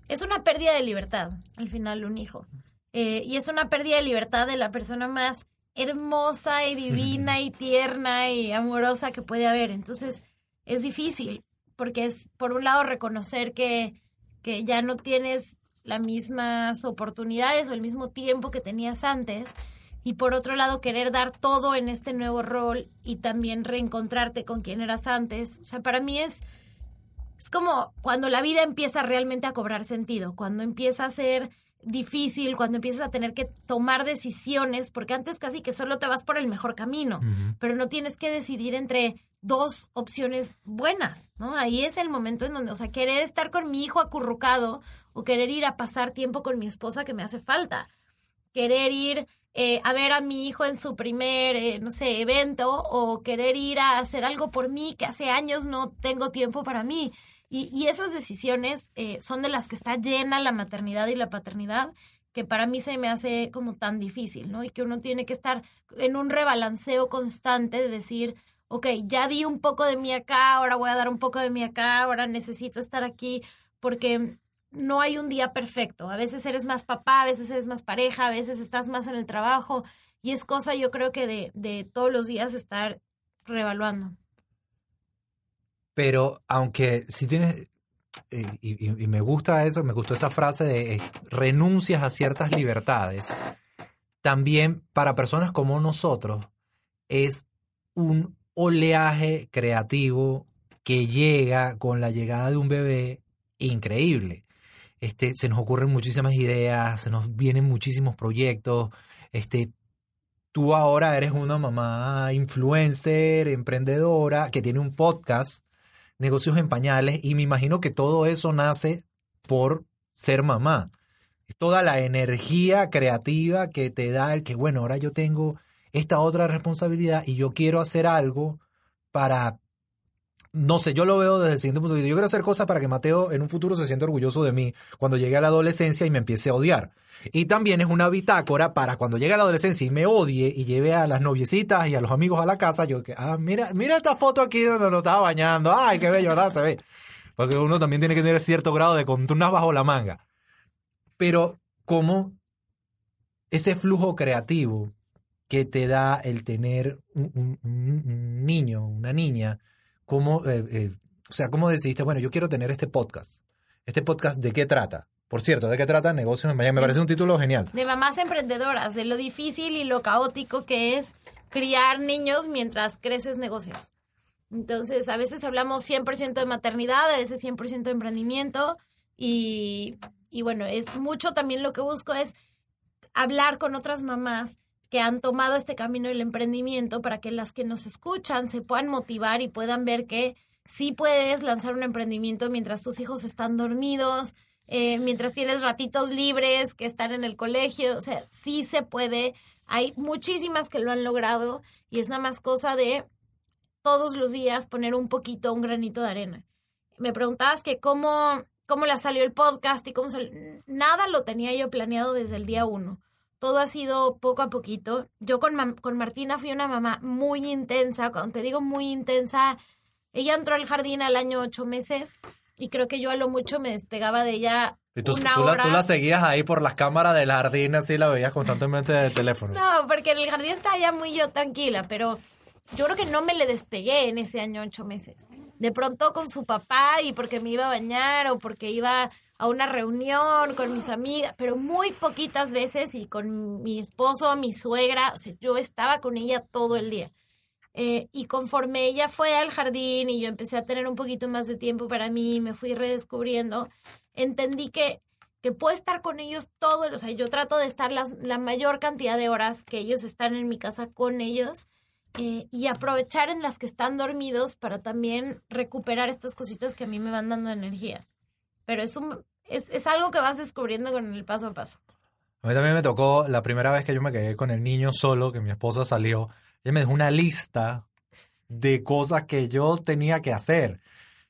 es una pérdida de libertad, al final, un hijo. Eh, y es una pérdida de libertad de la persona más hermosa y divina y tierna y amorosa que puede haber. Entonces, es difícil, porque es, por un lado, reconocer que, que ya no tienes las mismas oportunidades o el mismo tiempo que tenías antes. Y por otro lado, querer dar todo en este nuevo rol y también reencontrarte con quien eras antes. O sea, para mí es, es como cuando la vida empieza realmente a cobrar sentido, cuando empieza a ser difícil, cuando empiezas a tener que tomar decisiones, porque antes casi que solo te vas por el mejor camino, pero no tienes que decidir entre dos opciones buenas, ¿no? Ahí es el momento en donde, o sea, querer estar con mi hijo acurrucado o querer ir a pasar tiempo con mi esposa que me hace falta, querer ir eh, a ver a mi hijo en su primer, eh, no sé, evento o querer ir a hacer algo por mí que hace años no tengo tiempo para mí. Y, esas decisiones eh, son de las que está llena la maternidad y la paternidad, que para mí se me hace como tan difícil, ¿no? Y que uno tiene que estar en un rebalanceo constante de decir, ok, ya di un poco de mí acá, ahora voy a dar un poco de mí acá, ahora necesito estar aquí, porque no hay un día perfecto. A veces eres más papá, a veces eres más pareja, a veces estás más en el trabajo, y es cosa yo creo que de, de todos los días estar reevaluando. Pero aunque si tienes, eh, y, me gusta eso, me gustó esa frase de eh, renuncias a ciertas libertades, también para personas como nosotros es un oleaje creativo que llega con la llegada de un bebé increíble. Este, se nos ocurren muchísimas ideas, se nos vienen muchísimos proyectos. Este, tú ahora eres una mamá influencer, emprendedora, que tiene un podcast negocios en pañales y me imagino que todo eso nace por ser mamá. Es toda la energía creativa que te da el que, bueno, ahora yo tengo esta otra responsabilidad y yo quiero hacer algo para no sé, yo lo veo desde el siguiente punto de vista. Yo quiero hacer cosas para que Mateo en un futuro se sienta orgulloso de mí cuando llegue a la adolescencia y me empiece a odiar. Y también es una bitácora para cuando llegue a la adolescencia y me odie y lleve a las noviecitas y a los amigos a la casa, yo que, ah, mira, mira esta foto aquí donde lo estaba bañando. Ay, qué bello, ¿verdad? Se ve. Porque uno también tiene que tener cierto grado de contunas bajo la manga. Pero, ¿cómo ese flujo creativo que te da el tener un, niño, una niña, cómo, eh, eh, o sea, cómo decidiste, bueno, yo quiero tener este podcast. ¿Este podcast de qué trata? Por cierto, ¿de qué trata Negocios en Miami? Me parece un título genial. De mamás emprendedoras, de lo difícil y lo caótico que es criar niños mientras creces negocios. Entonces, a veces hablamos 100% de maternidad, a veces 100% de emprendimiento y, y bueno, es mucho también lo que busco es hablar con otras mamás han tomado este camino del emprendimiento para que las que nos escuchan se puedan motivar y puedan ver que sí puedes lanzar un emprendimiento mientras tus hijos están dormidos, eh, mientras tienes ratitos libres que están en el colegio, o sea, sí se puede. Hay muchísimas que lo han logrado y es nada más cosa de todos los días poner un poquito, un granito de arena. Me preguntabas que cómo, cómo le salió el podcast y cómo Nada lo tenía yo planeado desde el día uno. Todo ha sido poco a poquito. Yo con, con Martina fui una mamá muy intensa. Cuando te digo muy intensa, ella entró al jardín al año ocho meses y creo que yo a lo mucho me despegaba de ella. Y tú, tú, La, tú la seguías ahí por las cámaras del jardín, así la veías constantemente del teléfono. No, porque en el jardín estaba ya muy yo tranquila, pero yo creo que no me le despegué en ese año ocho meses. De pronto con su papá y porque me iba a bañar o porque iba a una reunión con mis amigas, pero muy poquitas veces y con mi esposo, mi suegra, o sea, yo estaba con ella todo el día. Eh, y conforme ella fue al jardín y yo empecé a tener un poquito más de tiempo para mí, me fui redescubriendo, entendí que, que puedo estar con ellos todo, o sea, yo trato de estar la mayor cantidad de horas que ellos están en mi casa con ellos eh, y aprovechar en las que están dormidos para también recuperar estas cositas que a mí me van dando energía. Pero es, un, es, es algo que vas descubriendo con el paso a paso. A mí también me tocó la primera vez que yo me quedé con el niño solo, que mi esposa salió ella me dejó una lista de cosas que yo tenía que hacer.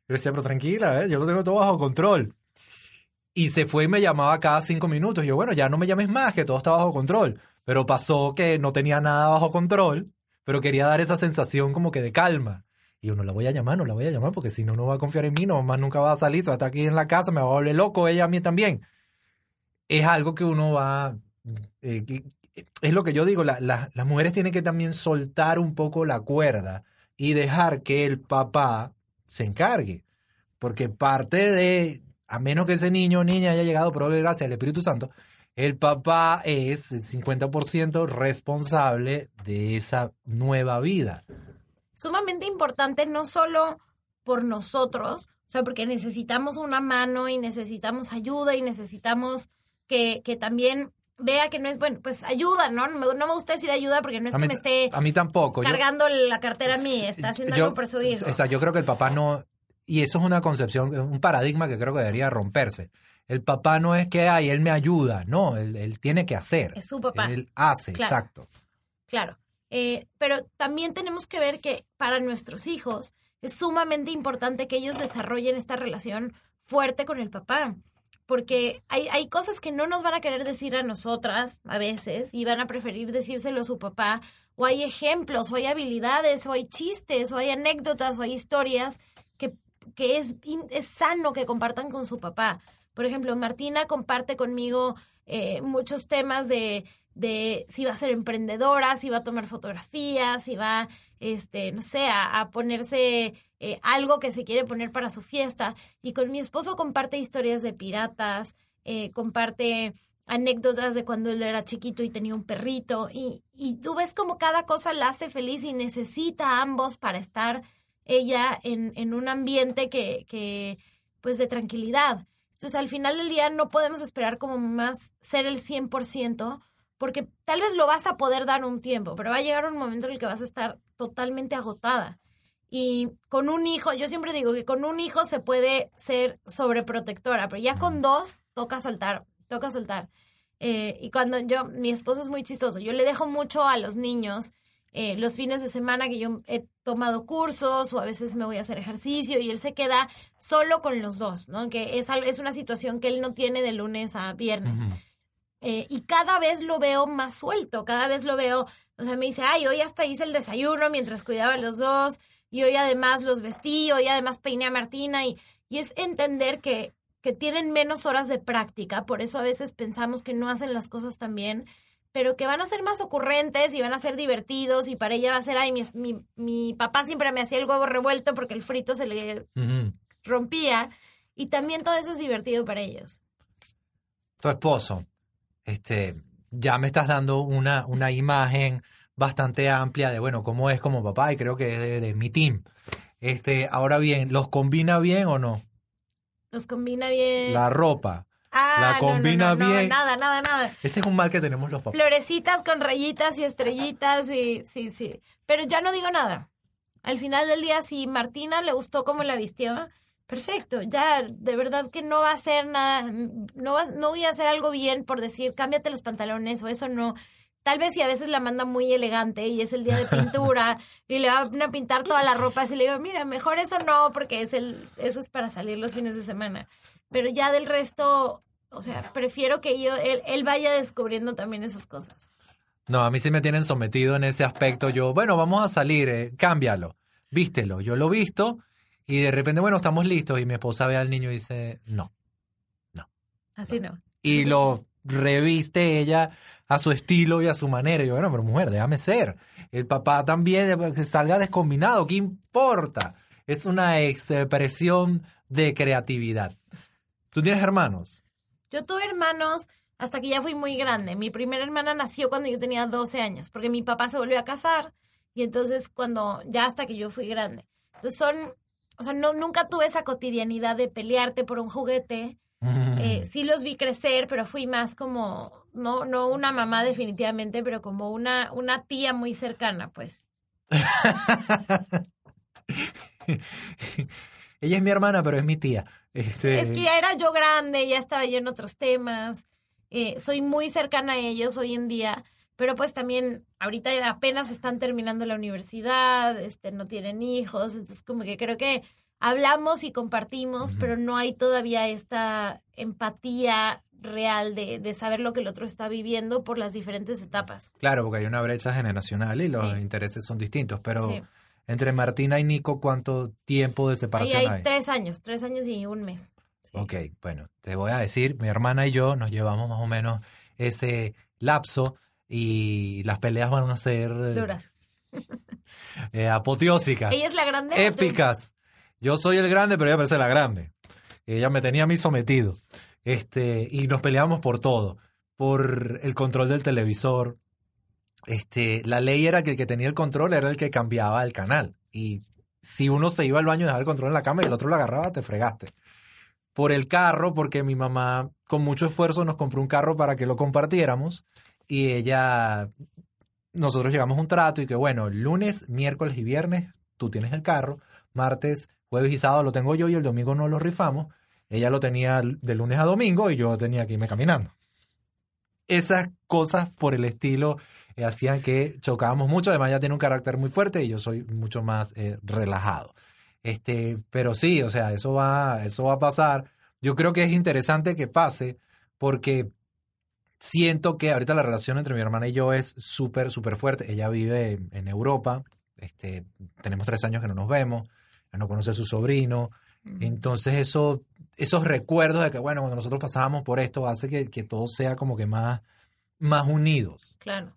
Yo decía, pero tranquila, ¿eh? yo lo tengo todo bajo control. Y se fue y me llamaba cada cinco minutos. Y yo, bueno, ya no me llames más, que todo está bajo control. Pero pasó que no tenía nada bajo control, pero quería dar esa sensación como que de calma. Yo, no la voy a llamar, no la voy a llamar, porque si no, no va a confiar en mí, no más nunca va a salir, se va a estar aquí en la casa, me va a volver loco, ella a mí también. Es algo que uno va, eh, es lo que yo digo, las mujeres tienen que también soltar un poco la cuerda y dejar que el papá se encargue. Porque parte de, a menos que ese niño o niña haya llegado por gracia al Espíritu Santo, el papá es el 50% responsable de esa nueva vida. Sumamente importante no solo por nosotros, o sea, porque necesitamos una mano y necesitamos ayuda y necesitamos que, que también vea que no es bueno, pues ayuda, ¿no? No me, gusta decir ayuda porque no es que me esté a mí tampoco. cargando la cartera a mí, está haciendo algo por su hijo. yo creo que el papá no, y eso es una concepción, un paradigma que creo que debería romperse. El papá no es que, ay, él me ayuda, no, él, tiene que hacer. Es su papá. Él hace, exacto. Claro, eh, pero también tenemos que ver que para nuestros hijos es sumamente importante que ellos desarrollen esta relación fuerte con el papá porque hay, hay cosas que no nos van a querer decir a nosotras a veces y van a preferir decírselo a su papá, o hay ejemplos, o hay habilidades, o hay chistes, o hay anécdotas, o hay historias que, que es, es sano que compartan con su papá. Por ejemplo, Martina comparte conmigo eh, muchos temas de, de si va a ser emprendedora, si va a tomar fotografías, si va, este, no sé, a ponerse eh, algo que se quiere poner para su fiesta. Y con mi esposo comparte historias de piratas, eh, comparte anécdotas de cuando él era chiquito y tenía un perrito. Y, y tú ves como cada cosa la hace feliz y necesita ambos para estar ella en, en un ambiente que, que, pues, de tranquilidad. Entonces, al final del día no podemos esperar como más ser el 100%, porque tal vez lo vas a poder dar un tiempo, pero va a llegar un momento en el que vas a estar totalmente agotada. Y con un hijo, yo siempre digo que con un hijo se puede ser sobreprotectora, pero ya con dos toca soltar, toca soltar. Eh, y cuando yo, mi esposo es muy chistoso, yo le dejo mucho a los niños eh, los fines de semana que yo he tomado cursos o a veces me voy a hacer ejercicio y él se queda solo con los dos, ¿no? Que es, es una situación que él no tiene de lunes a viernes. Eh, y cada vez lo veo más suelto, cada vez lo veo, o sea, me dice, ay, hoy hasta hice el desayuno mientras cuidaba a los dos y hoy además los vestí, hoy además peiné a Martina y, y es entender que, que tienen menos horas de práctica, por eso a veces pensamos que no hacen las cosas tan bien, pero que van a ser más ocurrentes y van a ser divertidos y para ella va a ser, ay, mi, mi, mi papá siempre me hacía el huevo revuelto porque el frito se le rompía y también todo eso es divertido para ellos. Tu esposo, este, ya me estás dando una, una imagen bastante amplia de, bueno, cómo es como papá y creo que es de, mi team. Este, ahora bien, ¿los combina bien o no? Los combina bien. La ropa. Ah, la combina bien. nada, nada, nada. Ese es un mal que tenemos los papás. Florecitas con rayitas y estrellitas y sí, sí. Pero ya no digo nada. Al final del día, si Martina le gustó cómo la vistió, perfecto. Ya, de verdad que no va a hacer nada, no, no voy a hacer algo bien por decir, cámbiate los pantalones o eso no. Tal vez si a veces la manda muy elegante y es el día de pintura y le van a pintar toda la ropa, así le digo, mira, mejor eso no, porque es el, eso es para salir los fines de semana. Pero ya del resto, o sea, prefiero que yo, él, vaya descubriendo también esas cosas. No, a mí sí me tienen sometido en ese aspecto. Yo, bueno, vamos a salir, eh, cámbialo, vístelo. Yo lo visto y de repente, bueno, estamos listos y mi esposa ve al niño y dice, no, no. Así no. Y lo reviste ella a su estilo y a su manera. Y yo, bueno, pero mujer, déjame ser. El papá también, que salga descombinado, ¿qué importa? Es una expresión de creatividad. ¿Tú tienes hermanos? Yo tuve hermanos hasta que ya fui muy grande. Mi primera hermana nació cuando yo tenía 12 años, porque mi papá se volvió a casar y entonces cuando, ya hasta que yo fui grande. Entonces son, o sea, no, nunca tuve esa cotidianidad de pelearte por un juguete eh, sí los vi crecer, pero fui más como, no, no una mamá definitivamente, pero como una, una tía muy cercana, pues. Ella es mi hermana, pero es mi tía. Este... Es que ya era yo grande, ya estaba yo en otros temas. Eh, soy muy cercana a ellos hoy en día, pero pues también ahorita apenas están terminando la universidad, este, no tienen hijos, entonces como que creo que hablamos y compartimos, pero no hay todavía esta empatía real de, de, saber lo que el otro está viviendo por las diferentes etapas. Claro, porque hay una brecha generacional y los intereses son distintos, pero entre Martina y Nico, ¿cuánto tiempo de separación hay? hay? Tres años, tres años y un mes. Ok, bueno, te voy a decir, mi hermana y yo nos llevamos más o menos ese lapso y las peleas van a ser... Duras. Eh, apoteósicas. Ella es la grande. Épicas. Yo soy el grande, pero ella parece la grande. Ella me tenía a mí sometido. Este, y nos peleábamos por todo. Por el control del televisor. Este, la ley era que el que tenía el control era el que cambiaba el canal. Y si uno se iba al baño y dejaba el control en la cama y el otro lo agarraba, te fregaste. Por el carro, porque mi mamá con mucho esfuerzo nos compró un carro para que lo compartiéramos. Y ella, nosotros llegamos un trato y que bueno, lunes, miércoles y viernes tú tienes el carro, martes, jueves y sábado lo tengo yo y el domingo no lo rifamos. Ella lo tenía de lunes a domingo y yo tenía que irme caminando. Esas cosas por el estilo eh, hacían que chocábamos mucho. Además, ella tiene un carácter muy fuerte y yo soy mucho más eh, relajado. Este, pero sí, o sea, eso va, eso va a pasar. Yo creo que es interesante que pase porque siento que ahorita la relación entre mi hermana y yo es súper, súper fuerte. Ella vive en Europa. Este, tenemos tres años que no nos vemos no conoce a su sobrino. Entonces eso, esos recuerdos de que, bueno, cuando nosotros pasábamos por esto hace que, que todo sea como que más, más unidos. Claro.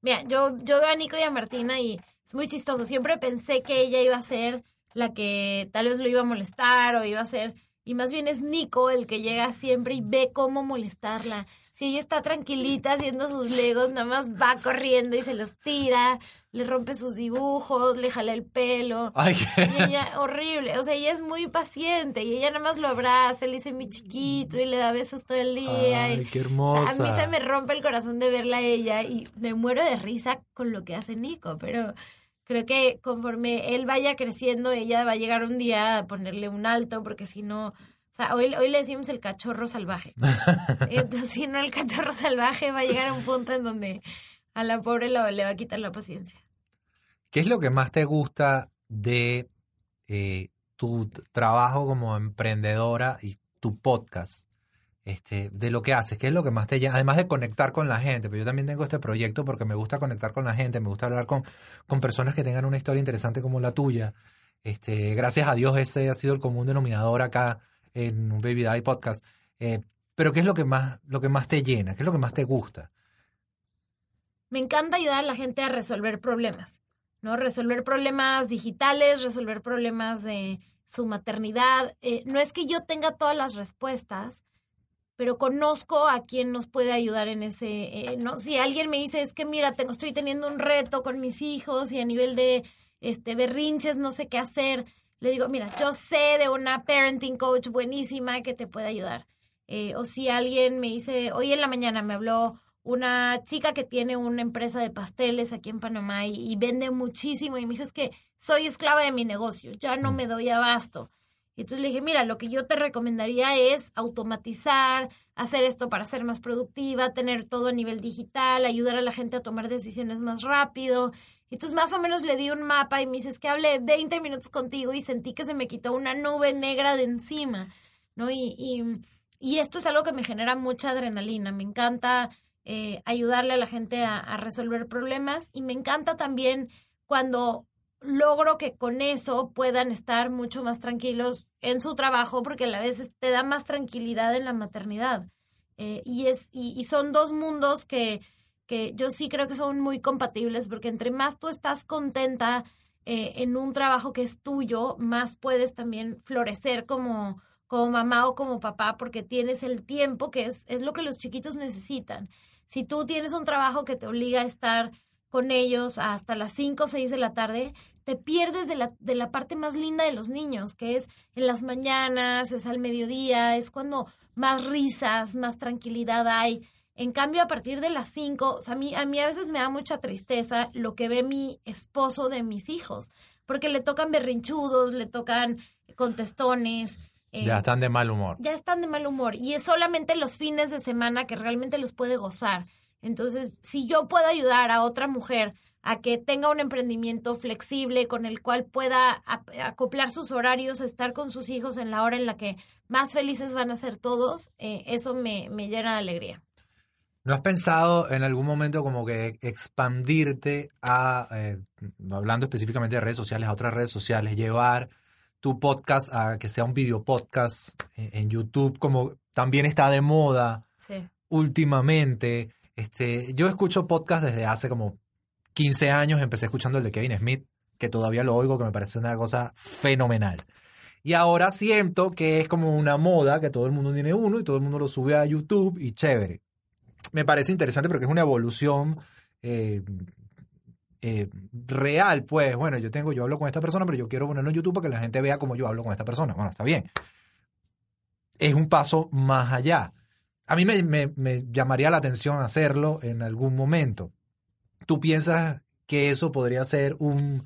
Mira, yo, yo veo a Nico y a Martina y es muy chistoso. Siempre pensé que ella iba a ser la que tal vez lo iba a molestar o iba a ser... Y más bien es Nico el que llega siempre y ve cómo molestarla si ella está tranquilita haciendo sus legos, nada más va corriendo y se los tira, le rompe sus dibujos, le jala el pelo. Ay, Y ella, horrible. O sea, ella es muy paciente y ella nada más lo abraza, le dice mi chiquito y le da besos todo el día. Ay, qué hermosa. a mí se me rompe el corazón de verla a ella y me muero de risa con lo que hace Nico, pero creo que conforme él vaya creciendo, ella va a llegar un día a ponerle un alto porque si no sea, hoy, hoy le decimos el cachorro salvaje. Entonces, si no, el cachorro salvaje va a llegar a un punto en donde a la pobre le va a quitar la paciencia. ¿Qué es lo que más te gusta de eh, tu trabajo como emprendedora y tu podcast? Este, de lo que haces, ¿qué es lo que más te llama? Además de conectar con la gente, pero yo también tengo este proyecto porque me gusta conectar con la gente, me gusta hablar con, con personas que tengan una historia interesante como la tuya. Este, gracias a Dios ese ha sido el común denominador acá en un Baby Die podcast. Eh, pero ¿qué es lo que más, lo que más te llena? ¿Qué es lo que más te gusta? me encanta ayudar a la gente a resolver problemas, ¿no? Resolver problemas digitales, resolver problemas de su maternidad. Eh, no es que yo tenga todas las respuestas, pero conozco a quien nos puede ayudar en ese, eh, ¿no? Si alguien me dice, es que mira, tengo, estoy teniendo un reto con mis hijos y a nivel de este berrinches no sé qué hacer, le digo, mira, yo sé de una parenting coach buenísima que te puede ayudar. Eh, o si alguien me dice, hoy en la mañana me habló una chica que tiene una empresa de pasteles aquí en Panamá y, vende muchísimo y me dijo, es que soy esclava de mi negocio, ya no mm. me doy abasto. Y entonces le dije, mira, lo que yo te recomendaría es automatizar, hacer esto para ser más productiva, tener todo a nivel digital, ayudar a la gente a tomar decisiones más rápido. Y entonces más o menos le di un mapa y me dices que hablé 20 minutos contigo y sentí que se me quitó una nube negra de encima, ¿no? Y, y, y esto es algo que me genera mucha adrenalina, me encanta eh, ayudarle a la gente a, resolver problemas y me encanta también cuando logro que con eso puedan estar mucho más tranquilos en su trabajo porque a la vez te da más tranquilidad en la maternidad. Eh, y, es, y, son dos mundos que, que yo sí creo que son muy compatibles porque entre más tú estás contenta eh, en un trabajo que es tuyo, más puedes también florecer como, como mamá o como papá porque tienes el tiempo que es, es lo que los chiquitos necesitan. Si tú tienes un trabajo que te obliga a estar con ellos hasta las 5 o 6 de la tarde, te pierdes de la, de la parte más linda de los niños, que es en las mañanas, es al mediodía, es cuando más risas, más tranquilidad hay. En cambio, a partir de las 5, a, mí, a mí a veces me da mucha tristeza lo que ve mi esposo de mis hijos, porque le tocan berrinchudos, le tocan contestones, ya eh, están de mal humor. Ya están de mal humor. Y es solamente los fines de semana que realmente los puede gozar. Entonces, si yo puedo ayudar a otra mujer a que tenga un emprendimiento flexible con el cual pueda acoplar sus horarios, estar con sus hijos en la hora en la que más felices van a ser todos, eh, eso me, llena de alegría. ¿No has pensado en algún momento como que expandirte a, eh, hablando específicamente de redes sociales, a otras redes sociales, llevar tu podcast a que sea un video podcast en YouTube, como también está de moda últimamente. Este, yo escucho podcast desde hace como 15 años, empecé escuchando el de Kevin Smith, que todavía lo oigo, que me parece una cosa fenomenal. Y ahora siento que es como una moda, que todo el mundo tiene uno y todo el mundo lo sube a YouTube y chévere. Me parece interesante porque es una evolución eh, eh, real, pues, bueno, yo tengo, yo hablo con esta persona, pero yo quiero ponerlo en YouTube para que la gente vea cómo yo hablo con esta persona. Bueno, está bien. Es un paso más allá. A mí me, llamaría la atención hacerlo en algún momento. ¿Tú piensas que eso podría ser un,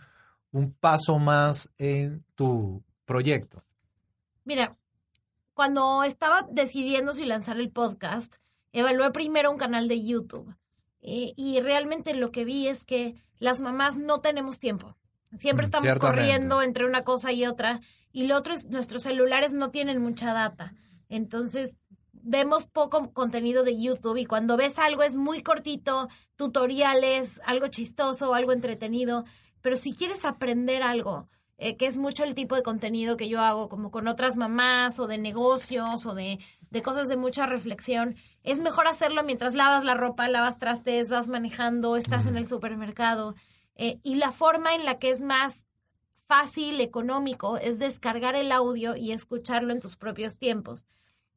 un paso más en tu proyecto? Mira, cuando estaba decidiendo si lanzar el podcast, evalué primero un canal de YouTube. Eh, y realmente lo que vi es que las mamás no tenemos tiempo. Siempre mm, estamos corriendo entre una cosa y otra. Y lo otro es, nuestros celulares no tienen mucha data. Entonces, vemos poco contenido de YouTube y cuando ves algo es muy cortito, tutoriales, algo chistoso, algo entretenido. Pero si quieres aprender algo, eh, que es mucho el tipo de contenido que yo hago, como con otras mamás o de negocios o de, de cosas de mucha reflexión, es mejor hacerlo mientras lavas la ropa, lavas trastes, vas manejando, estás en el supermercado. Eh, y la forma en la que es más fácil, económico, es descargar el audio y escucharlo en tus propios tiempos.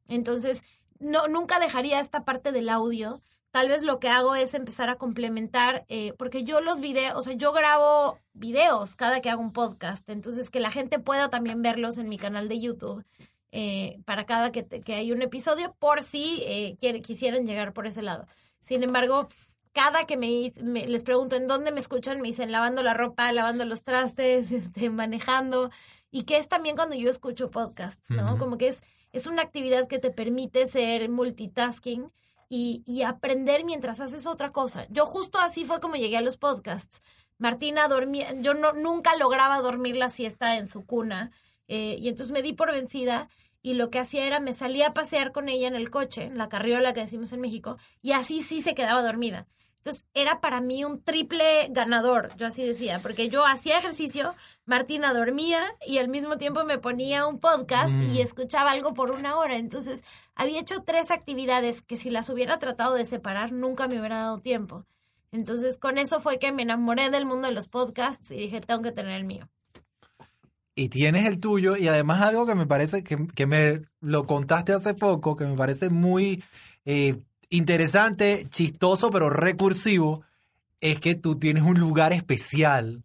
Entonces, no, nunca dejaría esta parte del audio. Tal vez lo que hago es empezar a complementar, eh, porque yo los videos, o sea, yo grabo videos cada que hago un podcast, entonces que la gente pueda también verlos en mi canal de YouTube. Eh, para cada que, que, hay un episodio, por si eh, quisieran llegar por ese lado. Sin embargo, cada que me, les pregunto en dónde me escuchan, me dicen lavando la ropa, lavando los trastes, este, manejando, y que es también cuando yo escucho podcasts, ¿no? Como que es, es una actividad que te permite ser multitasking y, y aprender mientras haces otra cosa. Yo justo así fue como llegué a los podcasts. Martina dormía, yo no, nunca lograba dormir la siesta en su cuna, eh, y entonces me di por vencida y lo que hacía era me salía a pasear con ella en el coche, en la carriola que decimos en México, y así sí se quedaba dormida. Entonces era para mí un triple ganador, yo así decía, porque yo hacía ejercicio, Martina dormía y al mismo tiempo me ponía un podcast y mm. escuchaba algo por una hora. Entonces había hecho tres actividades que si las hubiera tratado de separar nunca me hubiera dado tiempo. Entonces, con eso fue que me enamoré del mundo de los podcasts y dije, tengo que tener el mío. Y tienes el tuyo y además algo que me parece que, que me lo contaste hace poco, que me parece muy eh, interesante, chistoso, pero recursivo, es que tú tienes un lugar especial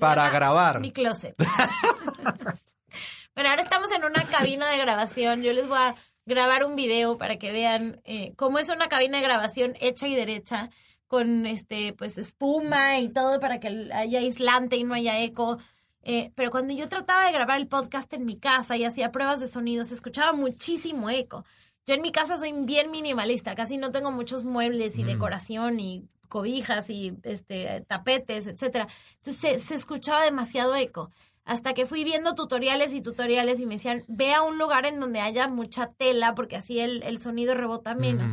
para grabar. Mi closet. bueno, ahora estamos en una cabina de grabación. Yo les voy a grabar un video para que vean eh, cómo es una cabina de grabación hecha y derecha con este pues espuma y todo para que haya aislante y no haya eco. Eh, pero cuando yo trataba de grabar el podcast en mi casa y hacía pruebas de sonido, se escuchaba muchísimo eco. Yo en mi casa soy bien minimalista, casi no tengo muchos muebles y mm. decoración y cobijas y este tapetes, etcétera. Entonces se, escuchaba demasiado eco. Hasta que fui viendo tutoriales y tutoriales y me decían, ve a un lugar en donde haya mucha tela porque así el, el sonido rebota menos.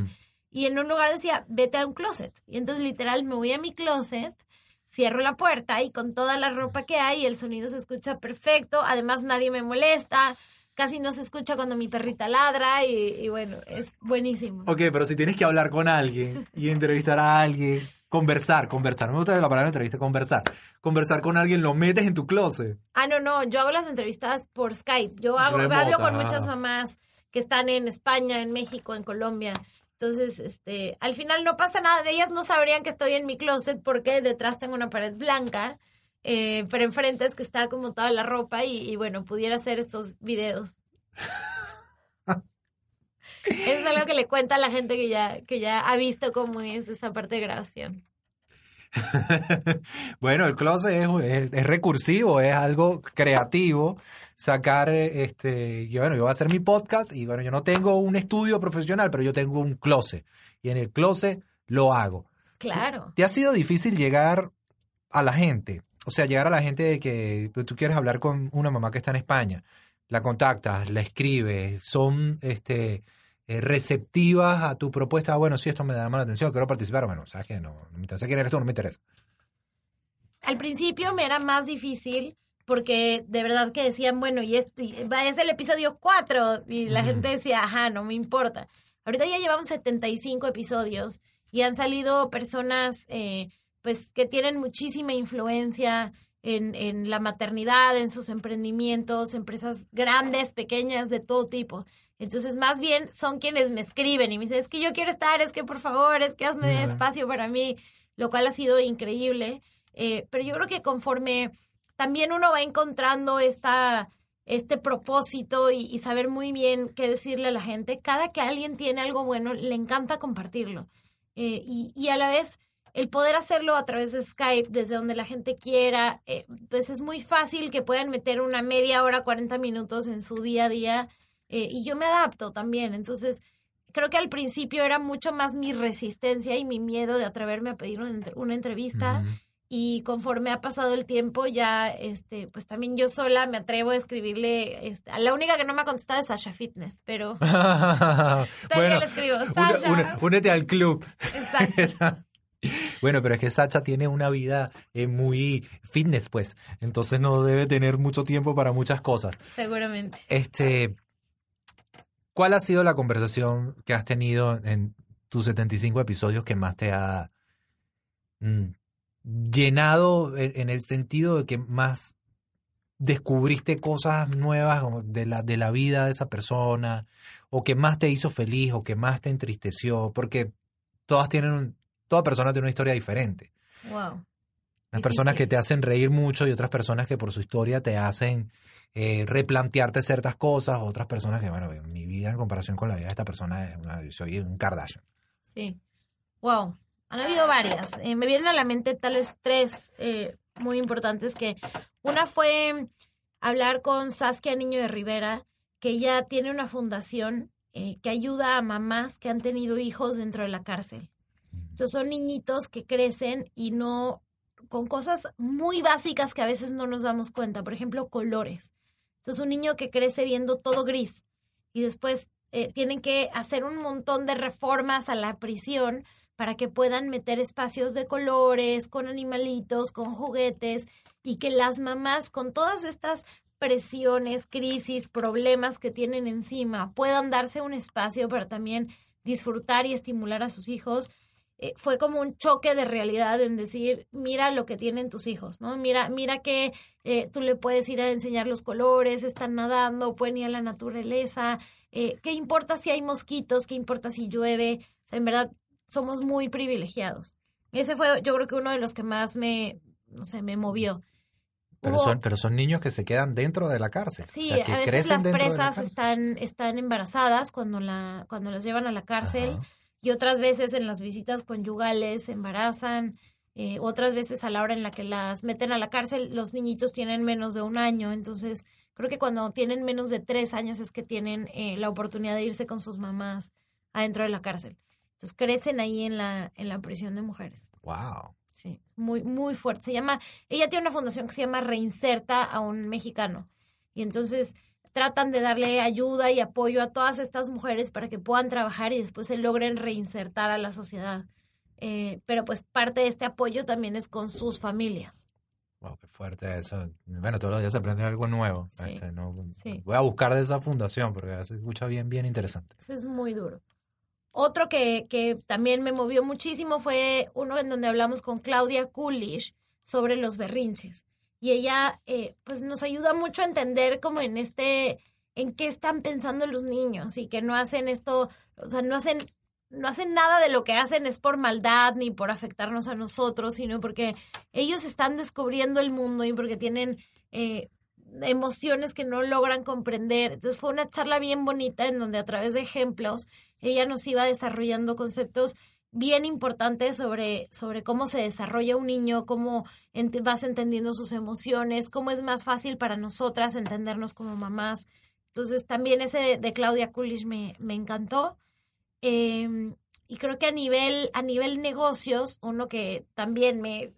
Y en un lugar decía, vete a un closet. Y entonces literal me voy a mi closet, cierro la puerta y con toda la ropa que hay el sonido se escucha perfecto. Además nadie me molesta casi no se escucha cuando mi perrita ladra y, bueno, es buenísimo. Ok, pero si tienes que hablar con alguien y entrevistar a alguien, conversar, conversar, no me gusta la palabra entrevista, conversar. Conversar con alguien, lo metes en tu closet. Ah, no, no, yo hago las entrevistas por Skype. Yo hago, hablo con muchas mamás que están en España, en México, en Colombia. Entonces, este, al final no pasa nada. De ellas no sabrían que estoy en mi closet porque detrás tengo una pared blanca eh, pero enfrente es que está como toda la ropa y, bueno, pudiera hacer estos videos. es algo que le cuenta a la gente que ya, que ya ha visto cómo es esa parte de grabación. bueno, el closet es, es, recursivo, es algo creativo. Sacar, este, yo, bueno, yo voy a hacer mi podcast y bueno, yo no tengo un estudio profesional, pero yo tengo un closet. Y en el closet lo hago. Claro. ¿Te ha sido difícil llegar a la gente? o sea, llegar a la gente de que pues, tú quieres hablar con una mamá que está en España, la contactas, la escribes, son este receptivas a tu propuesta, bueno, sí, esto me llama la atención, quiero participar, bueno, sabes que no, no me interesa quién eres tú, no me interesa. Al principio me era más difícil porque de verdad que decían, bueno, y esto es el episodio 4 y la gente decía, ajá, no me importa. Ahorita ya llevamos 75 episodios y han salido personas eh, pues que tienen muchísima influencia en, en la maternidad, en sus emprendimientos, empresas grandes, pequeñas, de todo tipo. Entonces, más bien son quienes me escriben y me dicen, es que yo quiero estar, es que por favor, es que hazme espacio para mí, lo cual ha sido increíble. Eh, pero yo creo que conforme también uno va encontrando esta, este propósito y, saber muy bien qué decirle a la gente, cada que alguien tiene algo bueno, le encanta compartirlo. Eh, y, y a la vez el poder hacerlo a través de Skype, desde donde la gente quiera, eh, pues es muy fácil que puedan meter una media hora, 40 minutos en su día a día. Eh, y yo me adapto también. Entonces, creo que al principio era mucho más mi resistencia y mi miedo de atreverme a pedir una, entrevista. Y conforme ha pasado el tiempo, ya, este, pues también yo sola me atrevo a escribirle. Este, a la única que no me ha contestado es Sasha Fitness, pero. bueno, le escribo, únete al club. Exacto. Bueno, pero es que Sacha tiene una vida eh, muy fitness, pues. Entonces no debe tener mucho tiempo para muchas cosas. Seguramente. Este, ¿cuál ha sido la conversación que has tenido en tus 75 episodios que más te ha mm, llenado en, el sentido de que más descubriste cosas nuevas de la, de la vida de esa persona, o que más te hizo feliz, o que más te entristeció, porque todas tienen toda persona tiene una historia diferente. Wow. Unas personas que te hacen reír mucho y otras personas que por su historia te hacen eh, replantearte ciertas cosas, otras personas que, bueno, mi vida en comparación con la vida de esta persona es una, soy un Kardashian. Sí. Wow. Han habido varias. Eh, me vienen a la mente tal vez tres eh, muy importantes que una fue hablar con Saskia Niño de Rivera, que ella tiene una fundación que ayuda a mamás que han tenido hijos dentro de la cárcel. Entonces son niñitos que crecen y no con cosas muy básicas que a veces no nos damos cuenta, por ejemplo, colores. Entonces un niño que crece viendo todo gris y después eh, tienen que hacer un montón de reformas a la prisión para que puedan meter espacios de colores, con animalitos, con juguetes y que las mamás con todas estas presiones, crisis, problemas que tienen encima puedan darse un espacio para también disfrutar y estimular a sus hijos eh, fue como un choque de realidad en decir, mira lo que tienen tus hijos, ¿no? Mira, mira que eh, tú le puedes ir a enseñar los colores, están nadando, pueden ir a la naturaleza, eh, ¿qué importa si hay mosquitos? ¿Qué importa si llueve? O sea, en verdad, somos muy privilegiados. Ese fue, yo creo que uno de los que más me, no sé, me movió. Pero, son, pero son niños que se quedan dentro de la cárcel. Sí, a veces las presas están, están embarazadas cuando, la, cuando las llevan a la cárcel y otras veces en las visitas conyugales se embarazan, eh, otras veces a la hora en la que las meten a la cárcel, los niñitos tienen menos de un año, entonces creo que cuando tienen menos de tres años es que tienen eh, la oportunidad de irse con sus mamás adentro de la cárcel. Entonces crecen ahí en la, en la prisión de mujeres. Wow. Sí, muy, muy fuerte. Se llama, ella tiene una fundación que se llama Reinserta a un mexicano. Y entonces tratan de darle ayuda y apoyo a todas estas mujeres para que puedan trabajar y después se logren reinsertar a la sociedad. Eh, pero pues parte de este apoyo también es con sus familias. Wow, qué fuerte eso. Bueno, todos los días se aprende algo nuevo. Este, voy a buscar de esa fundación porque se escucha bien, bien interesante. Eso es muy duro. Otro que, que también me movió muchísimo fue uno en donde hablamos con Claudia Coolish sobre los berrinches y ella eh, pues nos ayuda mucho a entender como en este, en qué están pensando los niños y que no hacen esto, o sea, no hacen, no hacen nada de lo que hacen es por maldad ni por afectarnos a nosotros, sino porque ellos están descubriendo el mundo y porque tienen eh, emociones que no logran comprender. Entonces fue una charla bien bonita en donde a través de ejemplos ella nos iba desarrollando conceptos bien importante sobre, sobre cómo se desarrolla un niño, cómo vas entendiendo sus emociones, cómo es más fácil para nosotras entendernos como mamás. Entonces también ese de, Claudia Coolidge me, me encantó. Em, y creo que a nivel, a nivel negocios, uno que también me,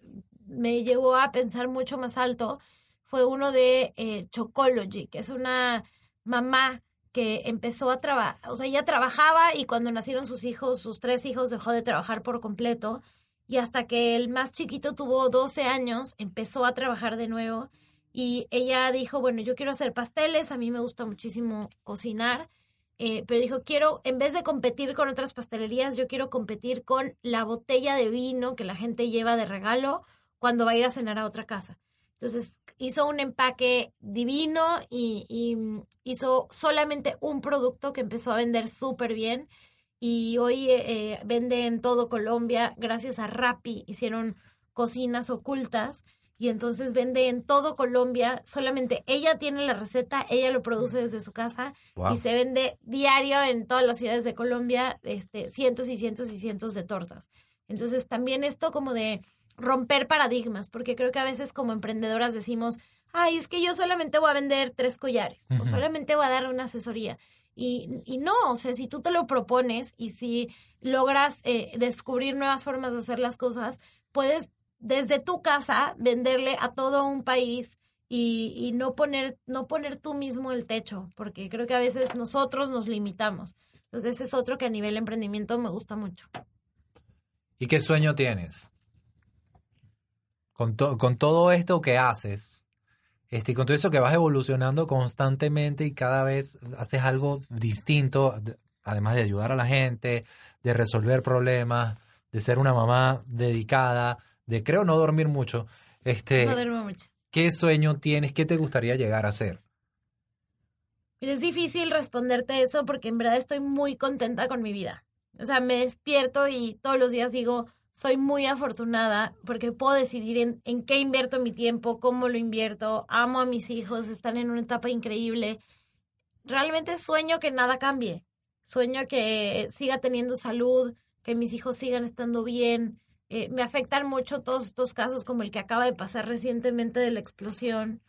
me llevó a pensar mucho más alto fue uno de eh, Chocology, que es una mamá que empezó a trabajar, o sea, ella trabajaba y cuando nacieron sus hijos, sus tres hijos, dejó de trabajar por completo. Y hasta que el más chiquito tuvo 12 años, empezó a trabajar de nuevo. Y ella dijo, bueno, yo quiero hacer pasteles, a mí me gusta muchísimo cocinar, eh, pero dijo, quiero, en vez de competir con otras pastelerías, yo quiero competir con la botella de vino que la gente lleva de regalo cuando va a ir a cenar a otra casa. Entonces hizo un empaque divino y, hizo solamente un producto que empezó a vender súper bien y hoy eh, vende en todo Colombia gracias a Rappi. Hicieron cocinas ocultas y entonces vende en todo Colombia. Solamente ella tiene la receta, ella lo produce desde su casa y se vende diario en todas las ciudades de Colombia, este, cientos y cientos y cientos de tortas. Entonces también esto como de romper paradigmas, porque creo que a veces como emprendedoras decimos, ay, es que yo solamente voy a vender tres collares o solamente voy a dar una asesoría. Y, y, no, o sea, si tú te lo propones y si logras eh, descubrir nuevas formas de hacer las cosas, puedes desde tu casa venderle a todo un país y, y no, poner, no poner tú mismo el techo, porque creo que a veces nosotros nos limitamos. Entonces ese es otro que a nivel emprendimiento me gusta mucho. ¿Y qué sueño tienes? Con, con todo esto que haces, este, con todo eso que vas evolucionando constantemente y cada vez haces algo distinto, además de ayudar a la gente, de resolver problemas, de ser una mamá dedicada, de creo no dormir mucho. Este, no duermo mucho. ¿Qué sueño tienes? ¿Qué te gustaría llegar a ser? Es difícil responderte eso porque en verdad estoy muy contenta con mi vida. O sea, me despierto y todos los días digo, soy muy afortunada porque puedo decidir en, qué invierto mi tiempo, cómo lo invierto, amo a mis hijos, están en una etapa increíble. Realmente sueño que nada cambie, sueño que siga teniendo salud, que mis hijos sigan estando bien. Eh, me afectan mucho todos estos casos como el que acaba de pasar recientemente de la explosión,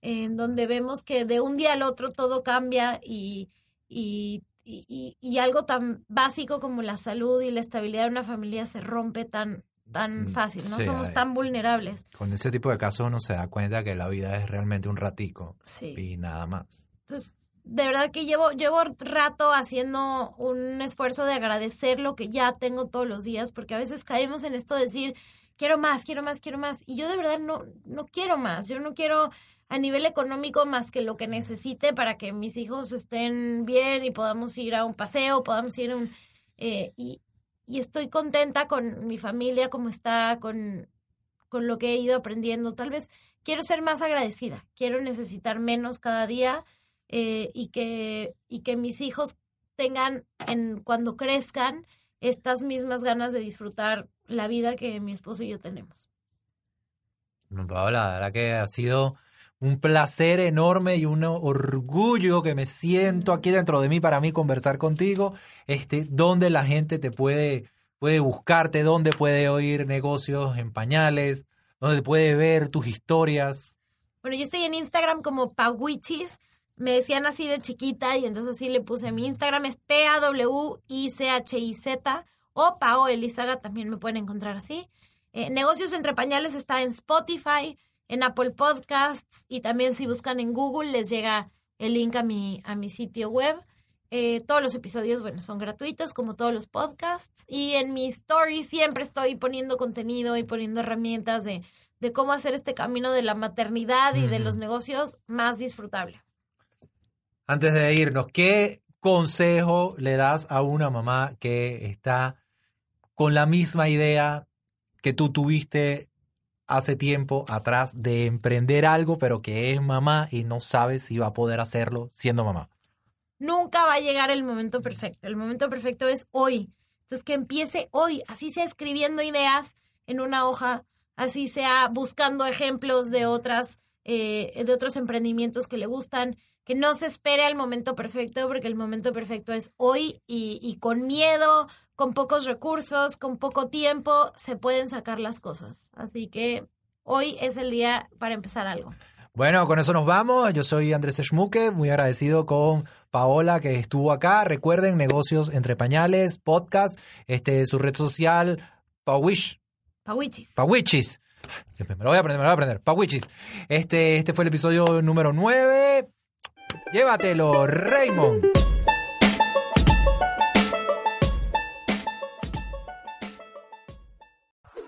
en donde vemos que de un día al otro todo cambia y, y y, y, algo tan básico como la salud y la estabilidad de una familia se rompe tan, tan mm, fácil, no somos tan vulnerables. Con ese tipo de casos uno se da cuenta que la vida es realmente un ratico y nada más. Entonces, de verdad que llevo, llevo rato haciendo un esfuerzo de agradecer lo que ya tengo todos los días, porque a veces caemos en esto de decir, quiero más, quiero más, quiero más, y yo de verdad no, no quiero más, yo no quiero a nivel económico más que lo que necesite para que mis hijos estén bien y podamos ir a un paseo, podamos ir a un... Eh, y, estoy contenta con mi familia, como está, con, con lo que he ido aprendiendo. Tal vez quiero ser más agradecida, quiero necesitar menos cada día eh, y, que, y que mis hijos tengan, en, cuando crezcan, estas mismas ganas de disfrutar la vida que mi esposo y yo tenemos. Paola, la verdad que ha sido un placer enorme y un orgullo que me siento aquí dentro de mí para mí conversar contigo. Este, donde la gente te puede, puede buscarte, donde puede oír negocios en pañales, donde puede ver tus historias. Bueno, yo estoy en Instagram como Pawichis. Me decían así de chiquita y entonces así le puse mi Instagram es P-A-W-I-C-H-I-Z o Pao también me pueden encontrar así. Eh, negocios entre pañales está en Spotify, en Apple Podcasts y también si buscan en Google les llega el link a mi, a mi sitio web. Eh, todos los episodios, bueno, son gratuitos como todos los podcasts y en mi story siempre estoy poniendo contenido y poniendo herramientas de, de cómo hacer este camino de la maternidad y de los negocios más disfrutable. Antes de irnos, ¿qué consejo le das a una mamá que está con la misma idea que tú tuviste hace tiempo atrás de emprender algo, pero que es mamá y no sabe si va a poder hacerlo siendo mamá. Nunca va a llegar el momento perfecto. El momento perfecto es hoy. Entonces, que empiece hoy, así sea escribiendo ideas en una hoja, así sea buscando ejemplos de otras, eh, de otros emprendimientos que le gustan, que no se espere al momento perfecto, porque el momento perfecto es hoy y, y con miedo, con pocos recursos, con poco tiempo, se pueden sacar las cosas. Así que hoy es el día para empezar algo. Bueno, con eso nos vamos. Yo soy Andrés Schmuke, muy agradecido con Paola que estuvo acá. Recuerden, negocios entre pañales, podcast, este, su red social, Pawish. Pawichis. Pawichis. Me lo voy a aprender, me lo voy a aprender. Pawichis. Este, este fue el episodio número 9. Llévatelo, Raymond.